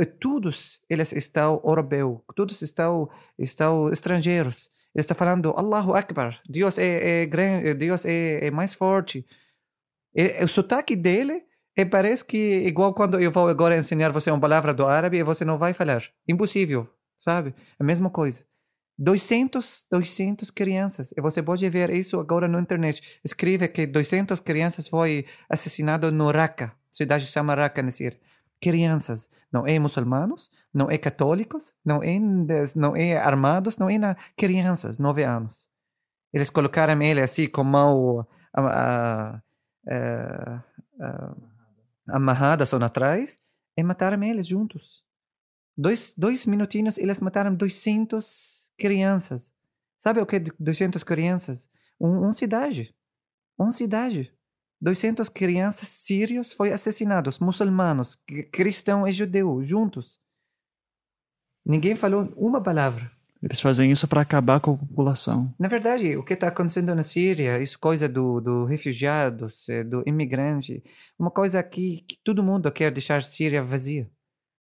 todos eles estão europeus, todos estão, estão estrangeiros. Está falando Allahu Akbar, Deus é, é grande, Deus é, é mais forte. E, o sotaque dele é, parece que igual quando eu vou agora ensinar você uma palavra do árabe e você não vai falar. Impossível, sabe? A mesma coisa. 200, 200 crianças. E você pode ver isso agora na internet. Escreve que 200 crianças foi assassinado no Raqqa, cidade chama Raqqa, na Síria crianças, não é muçulmanos, não é católicos, não é, não é armados, não é na, crianças, nove anos. Eles colocaram ele assim com mão amarrada só atrás e mataram eles juntos. Dois, dois minutinhos eles mataram 200 crianças. Sabe o que é 200 crianças? Um, um cidade. Uma cidade. 200 crianças sírios foram assassinados, muçulmanos, cristão e judeu, juntos. Ninguém falou uma palavra. Eles fazem isso para acabar com a população. Na verdade, o que está acontecendo na Síria, isso coisa do, do refugiados, eh, do imigrante, uma coisa que, que todo mundo quer deixar a Síria vazia.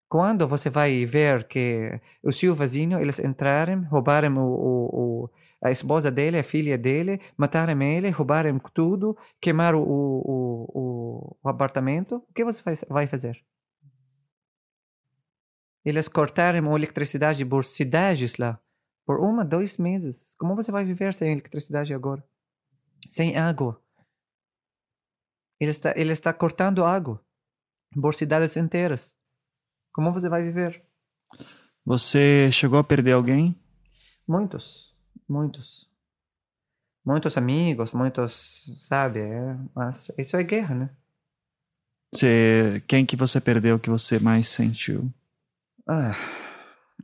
Quando você vai ver que o seu vizinho, eles entraram, roubaram o, o, o, a esposa dele, a filha dele, mataram ele, roubaram tudo, queimaram o, o, o, apartamento, o que você vai fazer? Eles cortaram a eletricidade por cidades lá, por uma, dois meses. Como você vai viver sem eletricidade agora? Sem água. Ele está, ele está cortando água por cidades inteiras. Como você vai viver? Você chegou a perder alguém? Muitos, muitos. Muitos amigos, muitos, sabe? É, mas isso é guerra, né? Você, quem que você perdeu que você mais sentiu? Ah,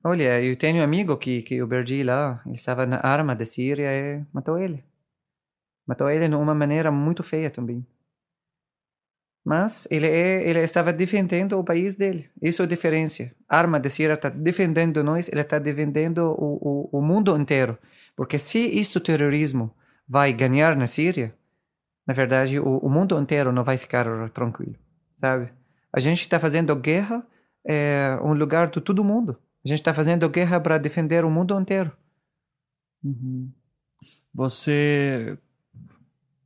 olha, eu tenho um amigo que, que eu perdi lá. Ele estava na arma da Síria e matou ele. Matou ele de uma maneira muito feia também. Mas ele, é, ele estava defendendo o país dele. Isso é a diferença. A arma de Síria está defendendo nós, ele está defendendo o, o, o mundo inteiro. Porque se isso terrorismo vai ganhar na Síria, na verdade, o, o mundo inteiro não vai ficar tranquilo, sabe? A gente está fazendo guerra é um lugar de todo mundo. A gente está fazendo guerra para defender o mundo inteiro. Uhum. Você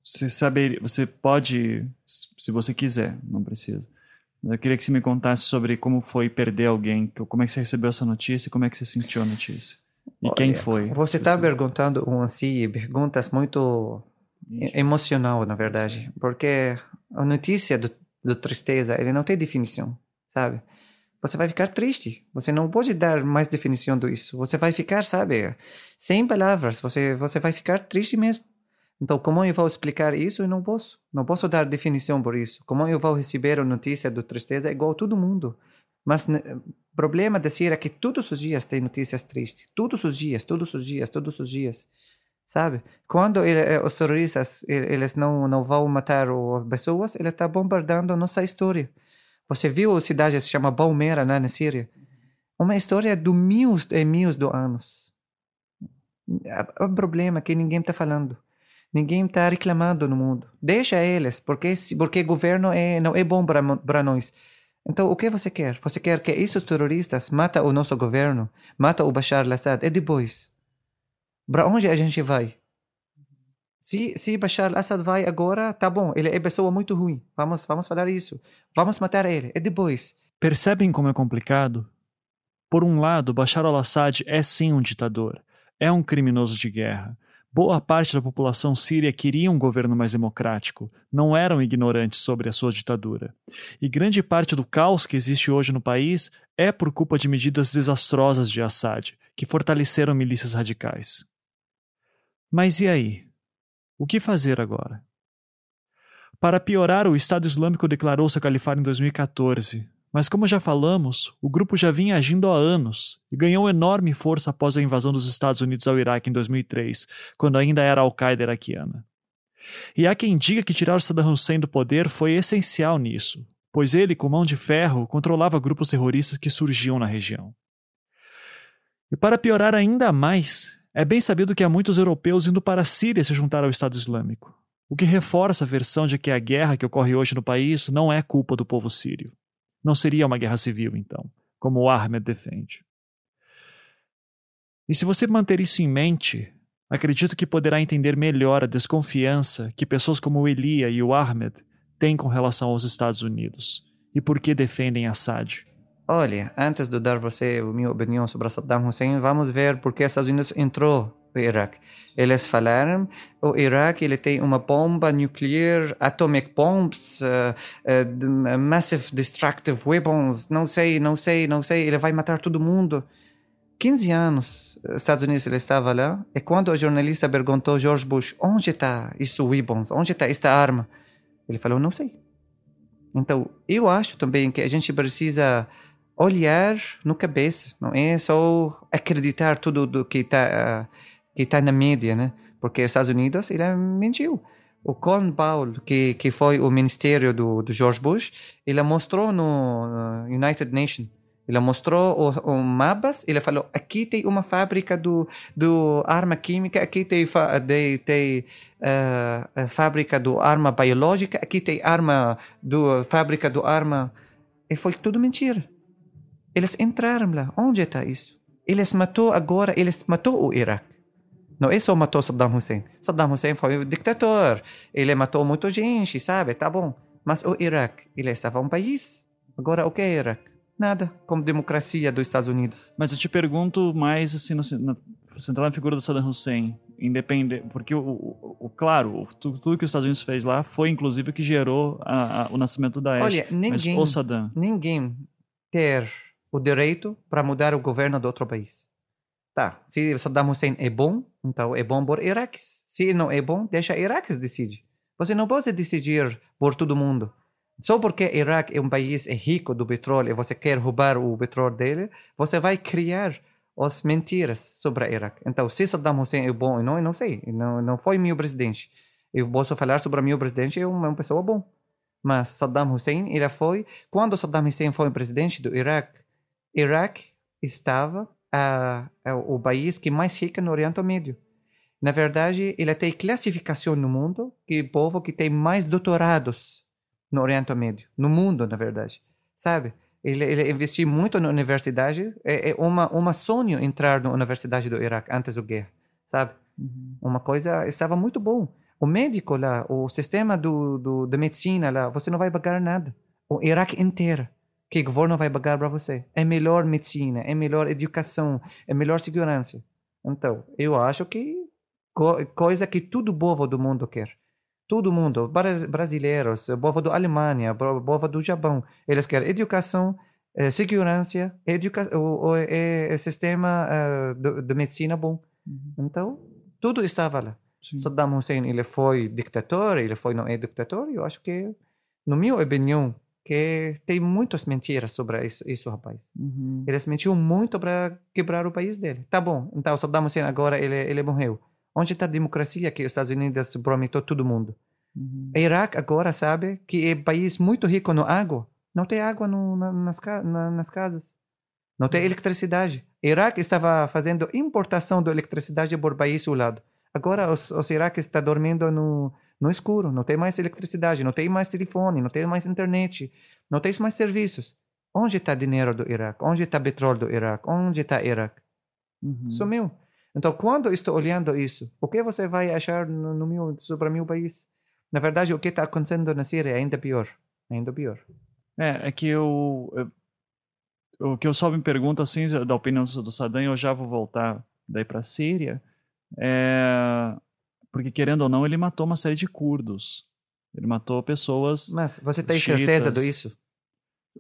você saber, você pode, se você quiser, não precisa. Eu queria que você me contasse sobre como foi perder alguém, como é que você recebeu essa notícia, como é que você sentiu a notícia e Olha, quem foi. Você está perguntando um assim perguntas muito emocional, na verdade, porque a notícia do, do tristeza ele não tem definição, sabe? Você vai ficar triste. Você não pode dar mais definição disso. Você vai ficar, sabe, sem palavras. Você você vai ficar triste mesmo. Então, como eu vou explicar isso? Eu não posso. Não posso dar definição por isso. Como eu vou receber a notícia do tristeza? É igual a todo mundo. Mas o problema de ser é que todos os dias tem notícias tristes. Todos os dias, todos os dias, todos os dias. Sabe? Quando ele, eh, os terroristas eles não, não vão matar as pessoas, ele está bombardeando nossa história. Você viu a cidade que se chama Balmera, né, na Síria? Uma história de mil e mil de anos. O problema é que ninguém está falando. Ninguém está reclamando no mundo. Deixa eles, porque porque governo é, não é bom para nós. Então, o que você quer? Você quer que esses terroristas matem o nosso governo, matem o Bashar al-Assad e depois? Para onde a gente vai? Se, se Bashar al-Assad vai agora, tá bom, ele é pessoa muito ruim. Vamos, vamos falar isso. Vamos matar ele. E depois? Percebem como é complicado? Por um lado, Bashar al-Assad é sim um ditador. É um criminoso de guerra. Boa parte da população síria queria um governo mais democrático, não eram ignorantes sobre a sua ditadura. E grande parte do caos que existe hoje no país é por culpa de medidas desastrosas de Assad, que fortaleceram milícias radicais. Mas e aí? O que fazer agora? Para piorar, o Estado Islâmico declarou seu califado em 2014, mas, como já falamos, o grupo já vinha agindo há anos e ganhou enorme força após a invasão dos Estados Unidos ao Iraque em 2003, quando ainda era Al-Qaeda iraquiana. E há quem diga que tirar Saddam Hussein do poder foi essencial nisso, pois ele, com mão de ferro, controlava grupos terroristas que surgiam na região. E para piorar ainda mais, é bem sabido que há muitos europeus indo para a Síria se juntar ao Estado Islâmico, o que reforça a versão de que a guerra que ocorre hoje no país não é culpa do povo sírio. Não seria uma guerra civil, então, como o Ahmed defende. E se você manter isso em mente, acredito que poderá entender melhor a desconfiança que pessoas como o Elia e o Ahmed têm com relação aos Estados Unidos e por que defendem Assad. Olha, antes de dar você a minha opinião sobre Saddam Hussein, vamos ver por que os Estados Unidos entrou no Iraque. Eles falaram, o Iraque ele tem uma bomba nuclear, atomic bombs, uh, uh, massive destructive weapons, não sei, não sei, não sei, ele vai matar todo mundo. 15 anos, Estados Unidos ele estava lá, e quando o jornalista perguntou George Bush, onde está isso weapons, onde está esta arma? Ele falou, não sei. Então, eu acho também que a gente precisa olhar no cabeça, não é só acreditar tudo do que está que tá na mídia, né? Porque os Estados Unidos ele mentiu. O Colin Powell, que, que foi o ministério do, do George Bush, ele mostrou no United Nations, ele mostrou os, os mapas, ele falou, aqui tem uma fábrica do, do arma química, aqui tem, tem, tem uh, fábrica do arma biológica, aqui tem arma do fábrica do arma... E foi tudo mentira. Eles entraram lá. Onde está isso? Eles matou agora, eles matou o Iraque. Não é só matou Saddam Hussein. Saddam Hussein foi um ditador. Ele matou muita gente, sabe? Tá bom. Mas o Iraque, ele estava um país. Agora, o que é Iraque? Nada, como democracia dos Estados Unidos. Mas eu te pergunto mais, assim, na, central na figura do Saddam Hussein, independente, porque, o, o, o claro, o, tudo, tudo, que os Estados Unidos fez lá foi, inclusive, o que gerou a, a, o nascimento da Daesh. Olha, ninguém, Mas Saddam... ninguém ter o direito para mudar o governo de outro país. Tá, se Saddam Hussein é bom, então é bom por iraques. Se não é bom, deixa iraques decidir. Você não pode decidir por todo mundo. Só porque Iraque é um país rico do petróleo e você quer roubar o petróleo dele, você vai criar as mentiras sobre Iraque. Então, se Saddam Hussein é bom ou não, eu não sei. Não, não foi meu presidente. Eu posso falar sobre meu presidente, é uma pessoa bom. Mas Saddam Hussein, ele foi... Quando Saddam Hussein foi presidente do Iraque, Iraque estava é o país que mais rica no Oriente Médio. Na verdade, ele tem classificação no mundo que o povo que tem mais doutorados no Oriente Médio, no mundo, na verdade, sabe? Ele, ele investiu muito na universidade, é, é uma uma sonho entrar na universidade do Iraque antes da guerra, sabe? Uhum. Uma coisa estava muito bom. O médico lá, o sistema do, do da medicina lá, você não vai pagar nada. O Iraque inteiro que o governo vai pagar para você. É melhor medicina, é melhor educação, é melhor segurança. Então, eu acho que co coisa que todo povo do mundo quer. Todo mundo, brasileiros, povo da Alemanha, povo do Japão, eles querem educação, eh, segurança, educa o, o, é, sistema uh, de, de, medicina bom. Uhum. Então, tudo estava lá. Sim. Saddam Hussein, ele foi ditador, ele foi não é ditador, eu acho que, no meu opinião, que tem muitas mentiras sobre isso, isso rapaz. Uhum. Eles mentiram muito para quebrar o país dele. Tá bom, então Saddam Hussein agora ele, ele morreu. Onde está a democracia que os Estados Unidos prometeu todo mundo? Uhum. Iraque agora sabe que é um país muito rico no água. Não tem água no, na, nas, na, nas casas. Não tem uhum. eletricidade. Iraque estava fazendo importação de eletricidade por país ao lado. Agora os, os iraques estão dormindo no, no escuro, não tem mais eletricidade, não tem mais telefone, não tem mais internet, não tem mais serviços. Onde está dinheiro do Iraque? Onde está petróleo do Iraque? Onde está Iraque? Uhum. Sumiu. Então, quando estou olhando isso, o que você vai achar no, no meu, sobre o meu país? Na verdade, o que está acontecendo na Síria é ainda pior. Ainda pior. É, é que eu, eu, o que eu só me pergunto, assim, da opinião do Saddam, eu já vou voltar daí para a Síria, é, porque, querendo ou não, ele matou uma série de curdos. Ele matou pessoas. Mas você tem chiitas. certeza disso?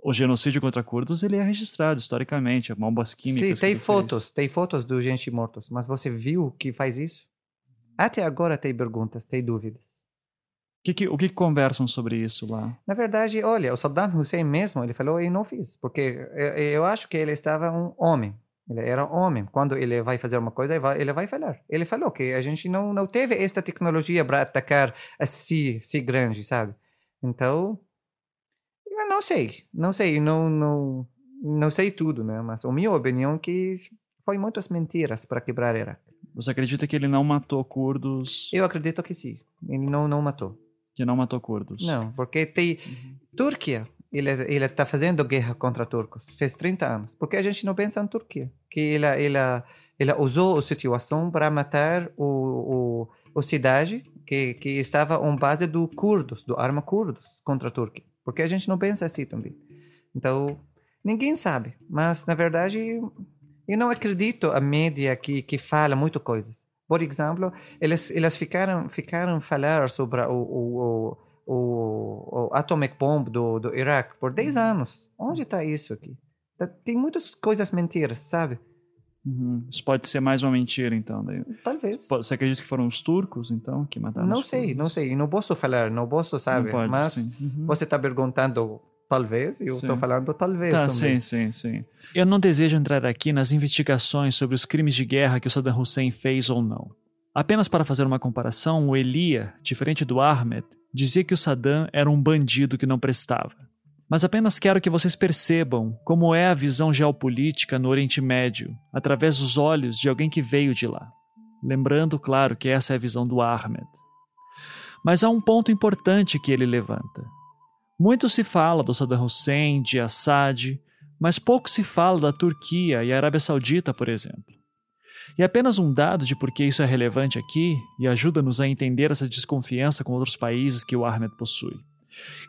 O genocídio contra curdos ele é registrado historicamente, bombas químicas. Sim, tem fotos, fez. tem fotos do gente mortos. Mas você viu que faz isso? Até agora tem perguntas, tem dúvidas. Que que, o que, conversam sobre isso lá? Na verdade, olha, o Saddam Hussein mesmo, ele falou, eu não fiz, porque eu, eu acho que ele estava um homem. Ele era homem. Quando ele vai fazer uma coisa, ele vai, ele vai falar. Ele falou que a gente não, não teve esta tecnologia para atacar assim, assim grande, sabe? Então, eu não sei. Não sei. Não, não, não sei tudo, né? Mas a minha opinião é que foi muitas mentiras para quebrar Iraque. Você acredita que ele não matou curdos? Eu acredito que sim. Ele não, não matou. Que não matou curdos? Não, porque tem... Uhum. Turquia ele ele está fazendo guerra contra turcos. Fez 30 anos. Porque a gente não pensa em Turquia? Que ele ele ele usou a situação para matar o, o, o cidade que que estava em base do curdos do arma curdos contra a Turquia. Porque a gente não pensa assim também? Então ninguém sabe. Mas na verdade eu não acredito a mídia que que fala muito coisas. Por exemplo eles eles ficaram ficaram falar sobre o, o o, o Atomic Bomb do, do Iraque por 10 uhum. anos. Onde está isso aqui? Tá, tem muitas coisas mentiras, sabe? Uhum. Isso pode ser mais uma mentira, então. Talvez. Você acredita que foram os turcos, então, que mataram Não sei, turcos? não sei. Não posso falar, não posso, sabe? Não pode, Mas uhum. você está perguntando talvez, e eu estou falando talvez tá, também. Sim, sim, sim. Eu não desejo entrar aqui nas investigações sobre os crimes de guerra que o Saddam Hussein fez ou não. Apenas para fazer uma comparação, o Elia, diferente do Ahmed, dizia que o Saddam era um bandido que não prestava. Mas apenas quero que vocês percebam como é a visão geopolítica no Oriente Médio, através dos olhos de alguém que veio de lá. Lembrando, claro, que essa é a visão do Ahmed. Mas há um ponto importante que ele levanta. Muito se fala do Saddam Hussein, de Assad, Mas pouco se fala da Turquia e Arábia Saudita, por exemplo. E apenas um dado de por que isso é relevante aqui e ajuda-nos a entender essa desconfiança com outros países que o Ahmed possui.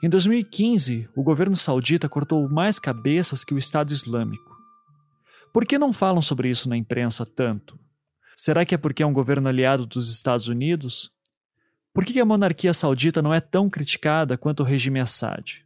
Em 2015, o governo saudita cortou mais cabeças que o Estado Islâmico. Por que não falam sobre isso na imprensa tanto? Será que é porque é um governo aliado dos Estados Unidos? Por que a monarquia saudita não é tão criticada quanto o regime Assad?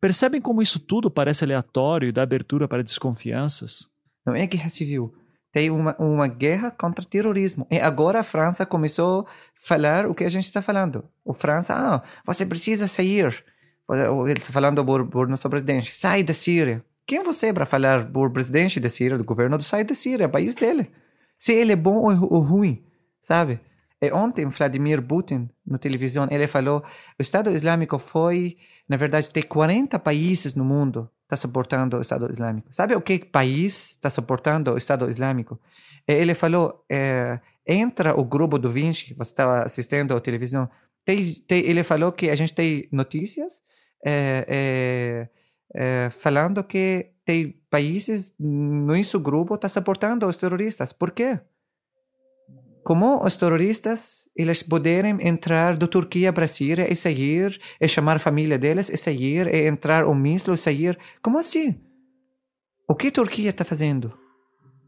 Percebem como isso tudo parece aleatório e dá abertura para desconfianças? Não é guerra civil. Tem uma, uma guerra contra o terrorismo. E agora a França começou a falar o que a gente está falando. O França, ah, você precisa sair. Ele está falando por, por nosso presidente. Sai da Síria. Quem você é para falar por presidente da Síria, do governo do sai da Síria, é país dele? Se ele é bom ou, ou ruim, sabe? E ontem, Vladimir Putin, na televisão, ele falou: o Estado Islâmico foi, na verdade, tem 40 países no mundo está suportando o Estado Islâmico. Sabe o que país está suportando o Estado Islâmico? Ele falou: é, entra o grupo do Vinci, você estava assistindo à televisão. Tem, tem, ele falou que a gente tem notícias é, é, falando que tem países no nosso grupo está suportando os terroristas. Por quê? Como os terroristas eles poderem entrar da Turquia para a Síria e sair, e chamar a família deles e sair, e entrar o míssil e sair. Como assim? O que a Turquia está fazendo?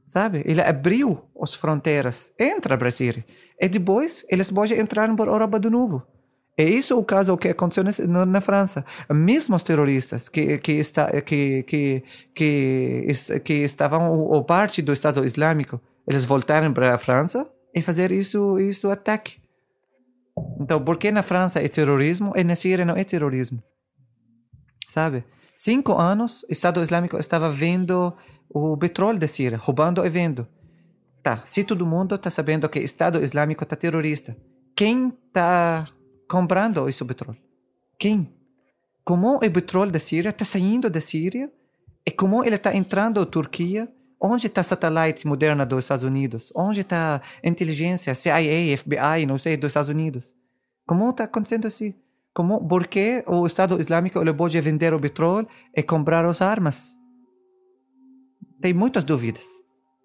Sabe? Ele abriu as fronteiras, entra para a Síria. E depois eles podem entrar por Europa de novo. É isso o caso que aconteceu na, na França. Mesmo os terroristas que, que, está, que, que, que, que estavam ou parte do Estado Islâmico, eles voltaram para a França e fazer isso, isso ataque. Então, por que na França é terrorismo e na Síria não é terrorismo? Sabe? Cinco anos, o Estado Islâmico estava vendo o petróleo da Síria, roubando e vendo. Tá, se todo mundo está sabendo que o Estado Islâmico está terrorista, quem está comprando esse petróleo? Quem? Como o petróleo da Síria está saindo da Síria e como ele está entrando na Turquia Onde está satélite moderna dos Estados Unidos? Onde está inteligência, CIA, FBI, não sei, dos Estados Unidos? Como está acontecendo assim? Como, por que o Estado Islâmico ele pode vender o petróleo e comprar as armas? Tem muitas dúvidas.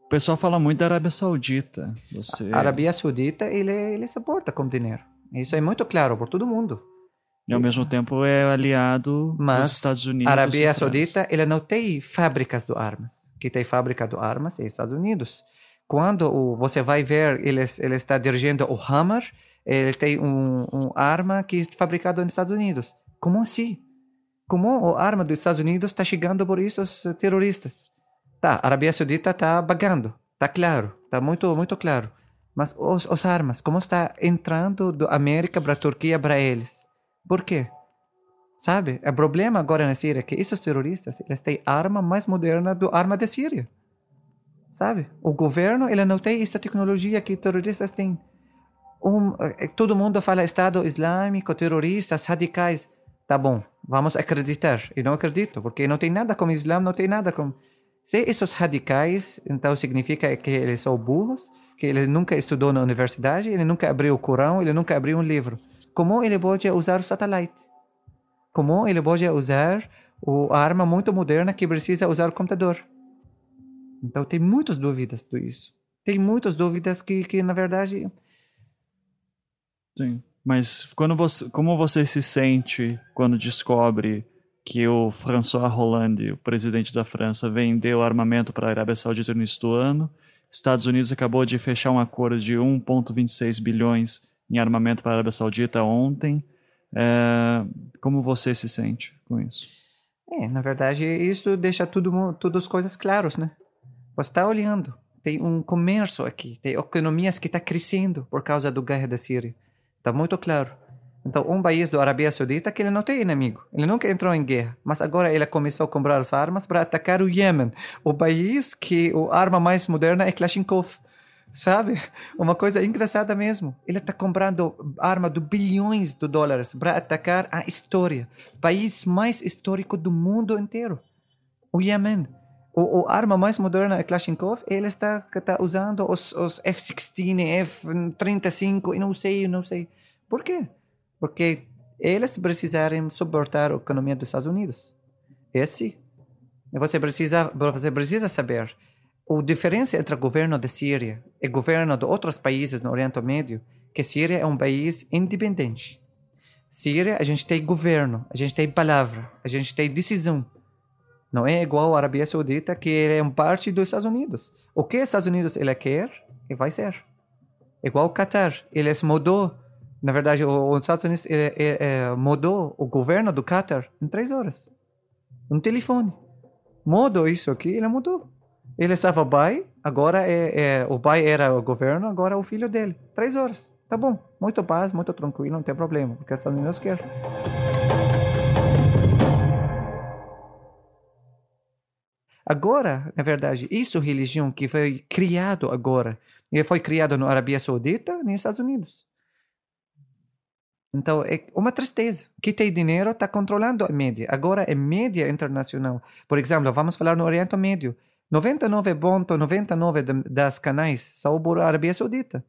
O pessoal fala muito da Arábia Saudita. Você... A Arábia Saudita, ele, ele suporta com dinheiro. Isso é muito claro por todo mundo. E ao mesmo tempo é aliado Mas dos Estados Unidos. A Arábia Saudita ele não tem fábricas de armas. Que tem fábrica de armas é Estados Unidos. Quando o, você vai ver, ele, ele está dirigindo o Hammer, ele tem um, um arma que é fabricado nos Estados Unidos. Como assim? Como a arma dos Estados Unidos está chegando por esses terroristas? Tá, a Arábia Saudita está pagando, tá claro, tá muito muito claro. Mas os, os armas, como está entrando da América para a Turquia para eles? Por quê? Sabe? O problema agora na Síria é que esses terroristas eles têm arma mais moderna do arma da Síria. Sabe? O governo ele não tem essa tecnologia que terroristas têm. Um, eh, todo mundo fala Estado Islâmico, terroristas, radicais. Tá bom, vamos acreditar. E não acredito, porque não tem nada com o Islã, não tem nada com. Se esses radicais, então significa que eles são burros, que ele nunca estudou na universidade, ele nunca abriu o Corão, ele nunca abriu um livro como ele pode usar o satélite, como ele pode usar a arma muito moderna que precisa usar o computador. Então tem muitas dúvidas do isso. Tem muitas dúvidas que, que na verdade. Sim. Mas quando você, como você se sente quando descobre que o François Hollande, o presidente da França, vendeu armamento para a Arábia Saudita no início do ano? Estados Unidos acabou de fechar um acordo de 1,26 bilhões em armamento para a Arábia Saudita ontem. É, como você se sente com isso? É, na verdade, isso deixa tudo, tudo as coisas claras, né? Você está olhando, tem um comércio aqui, tem economias que está crescendo por causa do guerra da Síria. Está muito claro. Então, um país da Arábia Saudita que ele não tem inimigo, ele nunca entrou em guerra, mas agora ele começou a comprar as armas para atacar o Iêmen, o país que a arma mais moderna é Kalashnikov. Sabe? Uma coisa engraçada mesmo. Ele está comprando arma de bilhões de dólares para atacar a história. País mais histórico do mundo inteiro. O Yemen. O, o arma mais moderna é Kalashnikov. Ele está, está usando os, os F-16, F-35 e não sei, não sei. Por quê? Porque eles precisarem suportar a economia dos Estados Unidos. Esse Você precisa, você precisa saber a diferença entre o governo da Síria e o governo de outros países no Oriente Médio, que Síria é um país independente. Síria, a gente tem governo, a gente tem palavra, a gente tem decisão. Não é igual a Arábia Saudita, que é uma parte dos Estados Unidos. O que os Estados Unidos ele quer, e vai ser. Igual o Qatar, eles mudou. Na verdade, os Estados Unidos ele, ele, mudou o governo do Qatar em três horas. Um telefone. Mudou isso aqui, ele mudou. Ele estava pai, agora é, é, o pai era o governo, agora é o filho dele. Três horas. Tá bom. Muito paz, muito tranquilo, não tem problema. Porque os Estados Unidos quer. Agora, na verdade, isso é religião que foi criado agora. E foi criado na Arábia Saudita nos Estados Unidos. Então, é uma tristeza. Quem tem dinheiro está controlando a mídia. Agora é mídia internacional. Por exemplo, vamos falar no Oriente Médio. 99,99% das canais são por Arábia Saudita,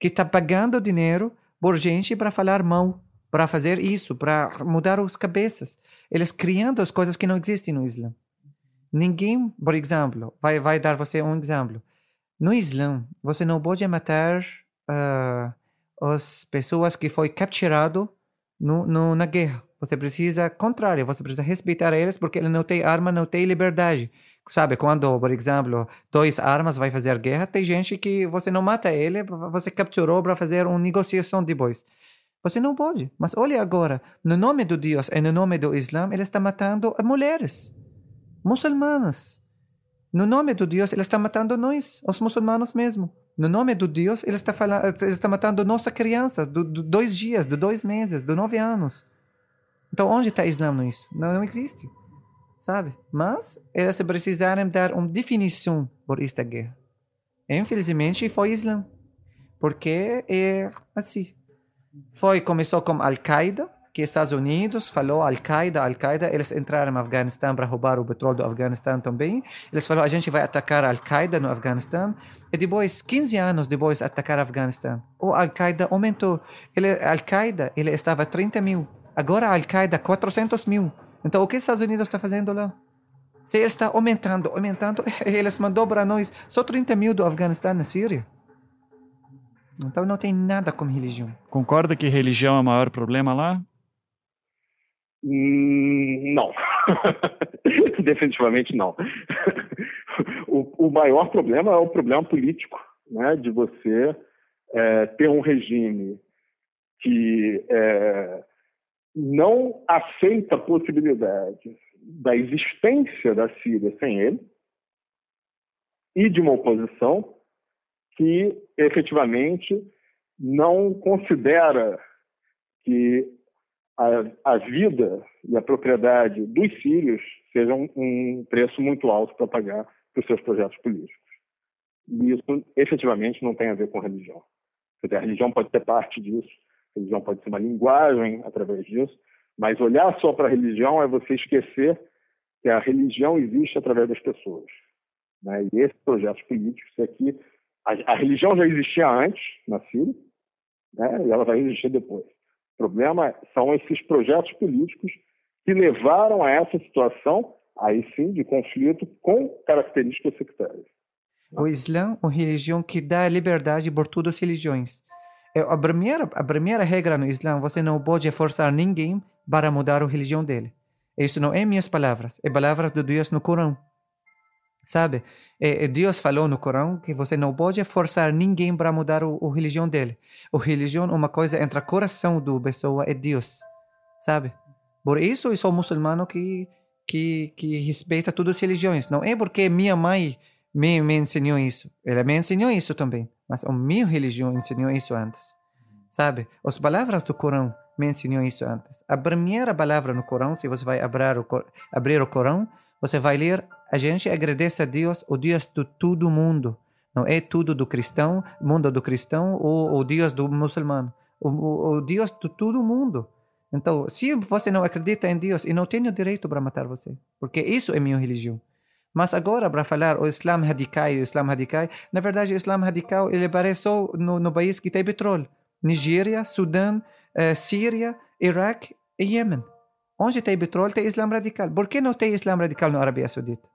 que está pagando dinheiro por gente para falar mal, para fazer isso, para mudar as cabeças. Eles criando as coisas que não existem no Islã. Ninguém, por exemplo, vai, vai dar você um exemplo. No Islã, você não pode matar uh, as pessoas que foi capturado no, no, na guerra. Você precisa, contrário, você precisa respeitar eles porque ele não tem arma, não tem liberdade. Sabe, quando, por exemplo, dois armas vai fazer guerra, tem gente que você não mata ele, você capturou para fazer uma negociação depois. Você não pode. Mas olha agora, no nome do Deus e no nome do Islã, ele está matando mulheres, muçulmanas. No nome do Deus, ele está matando nós, os muçulmanos mesmo. No nome do Deus, ele está, falando, ele está matando nossa criança, de dois dias, de dois meses, de nove anos. Então, onde está Islã nisso? Não, não existe sabe? Mas eles precisaram dar uma definição por esta guerra. Infelizmente foi Islã, porque é assim. Foi começou com Al-Qaeda, que Estados Unidos falou Al-Qaeda, Al-Qaeda, eles entraram no Afeganistão para roubar o petróleo do Afeganistão também. Eles falaram a gente vai atacar Al-Qaeda no Afeganistão. E depois, 15 anos depois de atacar o Afeganistão, o Al-Qaeda aumentou. Al-Qaeda ele estava 30 mil. Agora Al-Qaeda 400 mil. Então, o que os Estados Unidos está fazendo lá? Se ele está aumentando, aumentando, eles mandou para nós só 30 mil do Afeganistão na Síria. Então não tem nada com religião. Concorda que religião é o maior problema lá? Hum, não. Definitivamente não. o, o, maior problema é o problema político, né? De você é, ter um regime que é, não aceita a possibilidade da existência da Síria sem ele e de uma oposição que efetivamente não considera que a, a vida e a propriedade dos sírios sejam um preço muito alto para pagar para os seus projetos políticos. E isso efetivamente não tem a ver com religião. A religião pode ser parte disso, religião pode ser uma linguagem através disso, mas olhar só para a religião é você esquecer que a religião existe através das pessoas. Né? E esses projetos políticos aqui, a, a religião já existia antes na Síria, né? e ela vai existir depois. O problema são esses projetos políticos que levaram a essa situação, aí sim, de conflito com características sectárias. O Islã é uma religião que dá liberdade por todas as religiões. É, a primeira, a primeira regra no Islã, você não pode forçar ninguém para mudar a religião dele. Isso não é minhas palavras, é palavras de Deus no Corão. Sabe? É, é, Deus falou no Corão que você não pode forçar ninguém para mudar a religião dele. A religião é uma coisa entre o coração do pessoa e Deus. Sabe? Por isso eu sou muçulmano que, que, que respeita todas as religiões. Não é porque minha mãe me, me ensinou isso. Ela me ensinou isso também. Mas a minha religião ensinou isso antes. Sabe? As palavras do Corão me ensinou isso antes. A primeira palavra no Corão, se você vai abrir o, abrir o Corão, você vai ler: a gente agradece a Deus, o Deus de todo mundo. Não é tudo do cristão, mundo do cristão ou o Deus do muçulmano. O, o, o Deus de todo mundo. Então, se você não acredita em Deus, eu não tenho direito para matar você, porque isso é minha religião. Mas agora, para falar o Islam radical, o Islam radical, na verdade, o Islam radical ele aparece no, no país que tem petróleo. Nigéria, Sudão, uh, Síria, Iraque e Iêmen. Onde tem petróleo, tem Islã radical. Por que não tem Islã radical na Arábia Saudita?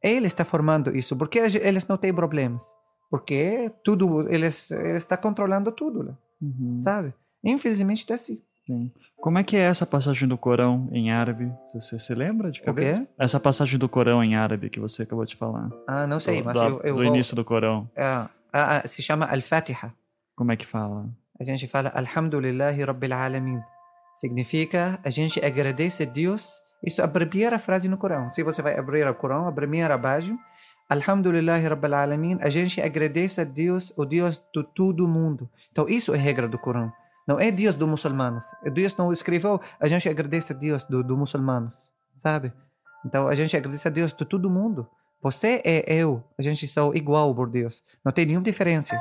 Ele está formando isso. Por que eles não têm problemas? Porque tudo, eles, eles estão controlando tudo, né? uhum. sabe? Infelizmente está assim. Sim. Como é que é essa passagem do Corão em árabe? Você, se lembra de cabeça? O quê? Essa passagem do Corão em árabe que você acabou de falar. Ah, não sei, do, mas do, eu, eu Do vou... início do Corão. Ah, ah, ah, se chama Al-Fatiha. Como é que fala? A gente fala Alhamdulillahi Rabbil Alamin. Significa a gente agradece a Deus. Isso é a primeira frase no Corão. Se você vai abrir o Corão, a primeira abaixo, Alhamdulillahi Rabbil Alamin, a gente agradece a Deus, o Deus de todo mundo. Então isso é regra do Corão. Não é Deus dos muçulmanos. Deus não escreveu, a gente agradece a Deus dos do muçulmanos, sabe? Então a gente agradece a Deus de todo mundo. Você é eu, a gente são igual por Deus. Não tem nenhuma diferença.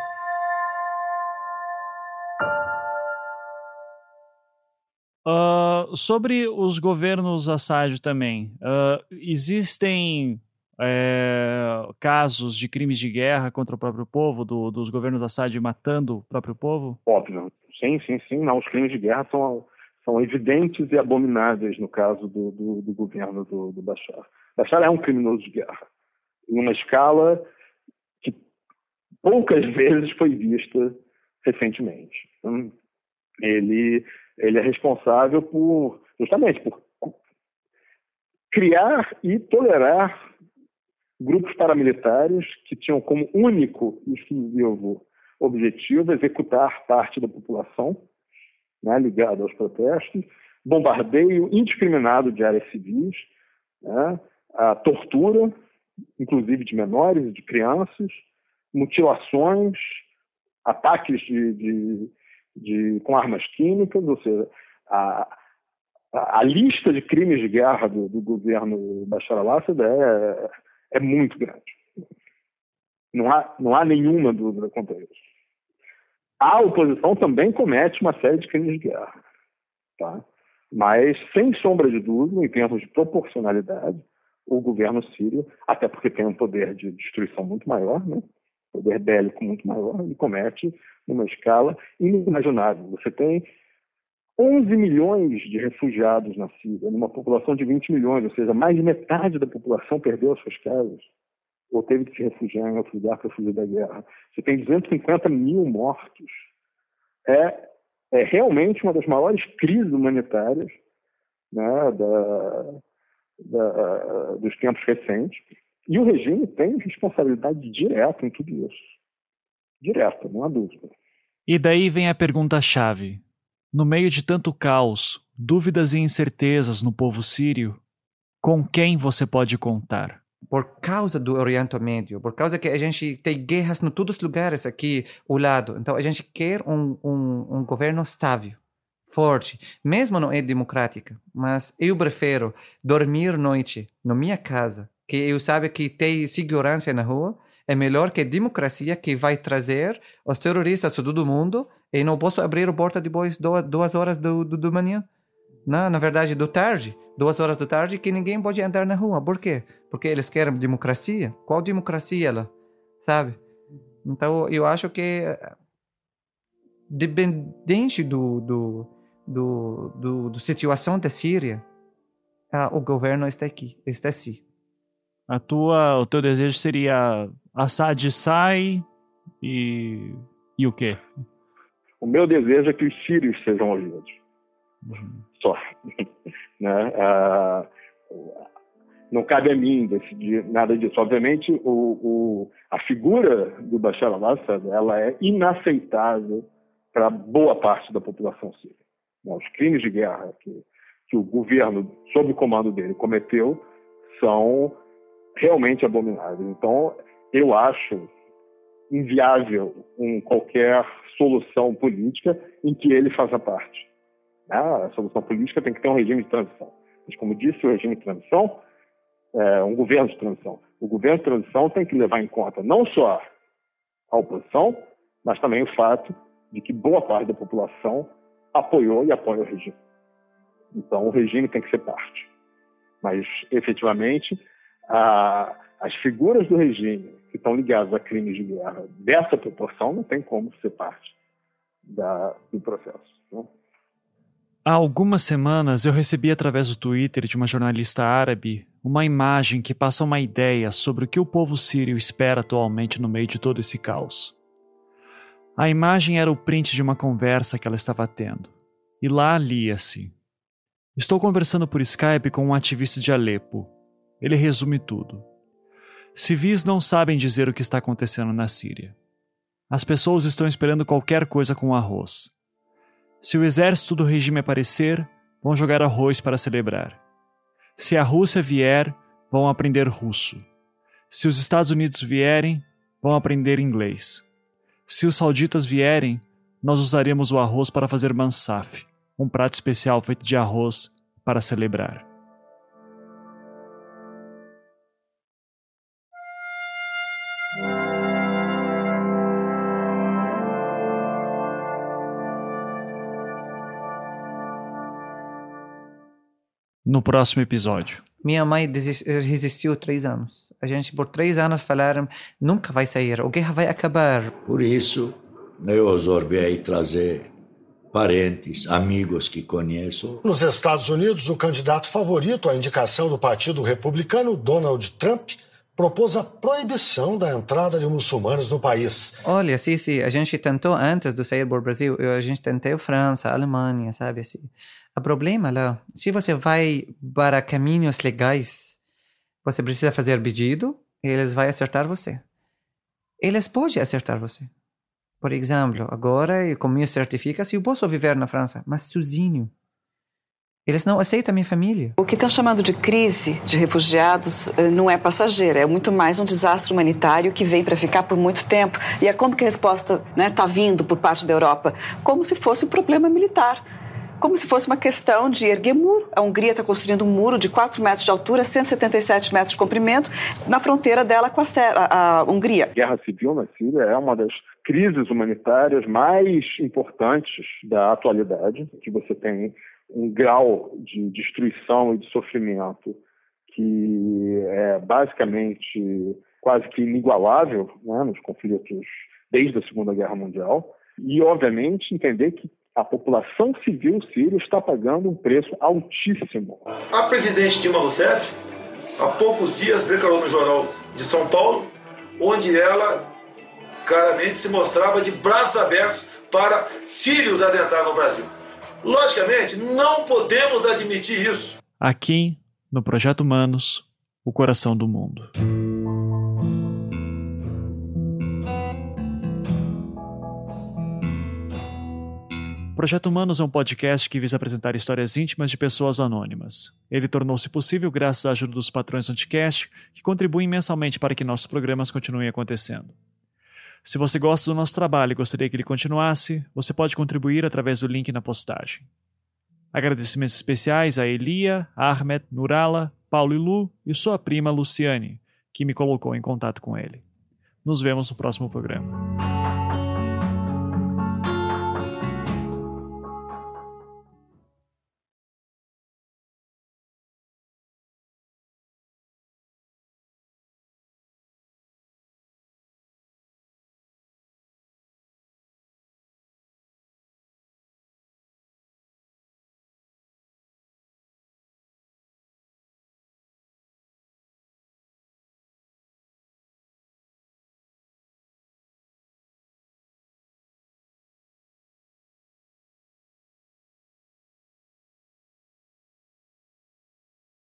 Uh, sobre os governos Assad também, uh, existem é, casos de crimes de guerra contra o próprio povo, do, dos governos Assad matando o próprio povo? Óbvio, sim, sim, sim. Não, os crimes de guerra são, são evidentes e abomináveis no caso do, do, do governo do, do Bashar. Bashar é um criminoso de guerra, em uma escala que poucas vezes foi vista recentemente. Então, ele ele é responsável por justamente por criar e tolerar grupos paramilitares que tinham como único exclusivo objetivo executar parte da população né, ligada aos protestos, bombardeio indiscriminado de áreas civis, né, a tortura, inclusive de menores e de crianças, mutilações, ataques de, de de, com armas químicas, ou seja, a, a, lista de crimes de guerra do, do governo Bashar al-Assad é, é muito grande. Não há, não há nenhuma dúvida quanto a isso. A oposição também comete uma série de crimes de guerra. Tá? Mas, sem sombra de dúvida, em termos de proporcionalidade, o governo sírio, até porque tem um poder de destruição muito maior, né? poder bélico muito maior, ele comete numa escala inimaginável. Você tem 11 milhões de refugiados na Síria, numa população de 20 milhões, ou seja, mais de metade da população perdeu as suas casas ou teve que se refugiar em outro lugar para fugir da guerra. Você tem 250 mil mortos. É, é realmente uma das maiores crises humanitárias né, da, da, dos tempos recentes. E o regime tem responsabilidade direta em tudo isso. Direta, não há dúvida. E daí vem a pergunta-chave. No meio de tanto caos, dúvidas e incertezas no povo sírio, com quem você pode contar? Por causa do Oriente Médio, por causa que a gente tem guerras em todos os lugares aqui ao lado. Então a gente quer um, um, um governo estável, forte. Mesmo não é democrática, mas eu prefiro dormir noite na minha casa, que eu sabe que tem segurança na rua, é melhor que a democracia que vai trazer os terroristas de todo mundo e não posso abrir a porta depois duas horas do, do, do manhã. Não, na verdade, do tarde, duas horas da tarde, que ninguém pode andar na rua. Por quê? Porque eles querem democracia. Qual democracia ela? Sabe? Então, eu acho que dependente do, do, do, do, do situação da Síria, ah, o governo está aqui, está assim. A tua, o teu desejo seria Assad sai e e o quê? O meu desejo é que os sírios sejam ouvidos. Uhum. Só. né? ah, não cabe a mim decidir nada disso. Obviamente, o, o, a figura do Bashar al-Assad ela é inaceitável para boa parte da população síria. Né? Os crimes de guerra que, que o governo, sob o comando dele, cometeu são realmente abominável. Então, eu acho inviável um, qualquer solução política em que ele faça parte. Né? A solução política tem que ter um regime de transição. Mas, como disse, o regime de transição é um governo de transição. O governo de transição tem que levar em conta não só a oposição, mas também o fato de que boa parte da população apoiou e apoia o regime. Então, o regime tem que ser parte. Mas, efetivamente, a, as figuras do regime que estão ligadas a crimes de guerra dessa proporção não tem como ser parte da, do processo. Né? Há algumas semanas eu recebi através do Twitter de uma jornalista árabe uma imagem que passa uma ideia sobre o que o povo sírio espera atualmente no meio de todo esse caos. A imagem era o print de uma conversa que ela estava tendo. E lá lia-se: Estou conversando por Skype com um ativista de Alepo. Ele resume tudo. Civis não sabem dizer o que está acontecendo na Síria. As pessoas estão esperando qualquer coisa com arroz. Se o exército do regime aparecer, vão jogar arroz para celebrar. Se a Rússia vier, vão aprender russo. Se os Estados Unidos vierem, vão aprender inglês. Se os sauditas vierem, nós usaremos o arroz para fazer mansaf, um prato especial feito de arroz para celebrar. No próximo episódio. Minha mãe resistiu três anos. A gente, por três anos, falaram: nunca vai sair, a guerra vai acabar. Por isso, eu resolvi trazer parentes, amigos que conheço. Nos Estados Unidos, o candidato favorito à indicação do Partido Republicano, Donald Trump, propôs a proibição da entrada de muçulmanos no país. Olha, sim, sim, a gente tentou antes do sair para o Brasil, a gente tentou França, Alemanha, sabe assim. O problema lá, se você vai para caminhos legais, você precisa fazer pedido e eles vão acertar você. Eles podem acertar você. Por exemplo, agora, como me certifica, se eu posso viver na França, mas sozinho. Eles não aceitam a minha família. O que estão chamando de crise de refugiados eh, não é passageira, é muito mais um desastre humanitário que vem para ficar por muito tempo. E é como que a resposta está né, tá vindo por parte da Europa? Como se fosse um problema militar como se fosse uma questão de erguer muro. A Hungria está construindo um muro de 4 metros de altura, 177 metros de comprimento, na fronteira dela com a, a, Hungria. A guerra civil na Síria é uma das crises humanitárias mais importantes da atualidade, que você tem um grau de destruição e de sofrimento que é basicamente quase que inigualável né, nos conflitos desde a Segunda Guerra Mundial. E, obviamente, entender que a população civil síria está pagando um preço altíssimo. A presidente Dilma Rousseff, há poucos dias, declarou no Jornal de São Paulo, onde ela claramente se mostrava de braços abertos para sírios adentrar no Brasil. Logicamente, não podemos admitir isso. Aqui, no Projeto Humanos, o coração do mundo. Projeto Humanos é um podcast que visa apresentar histórias íntimas de pessoas anônimas. Ele tornou-se possível graças à ajuda dos patrões do Anticast, que contribuem mensalmente para que nossos programas continuem acontecendo. Se você gosta do nosso trabalho e gostaria que ele continuasse, você pode contribuir através do link na postagem. Agradecimentos especiais a Elia, Ahmed, Nurala, Paulo e Lu e sua prima Luciane, que me colocou em contato com ele. Nos vemos no próximo programa.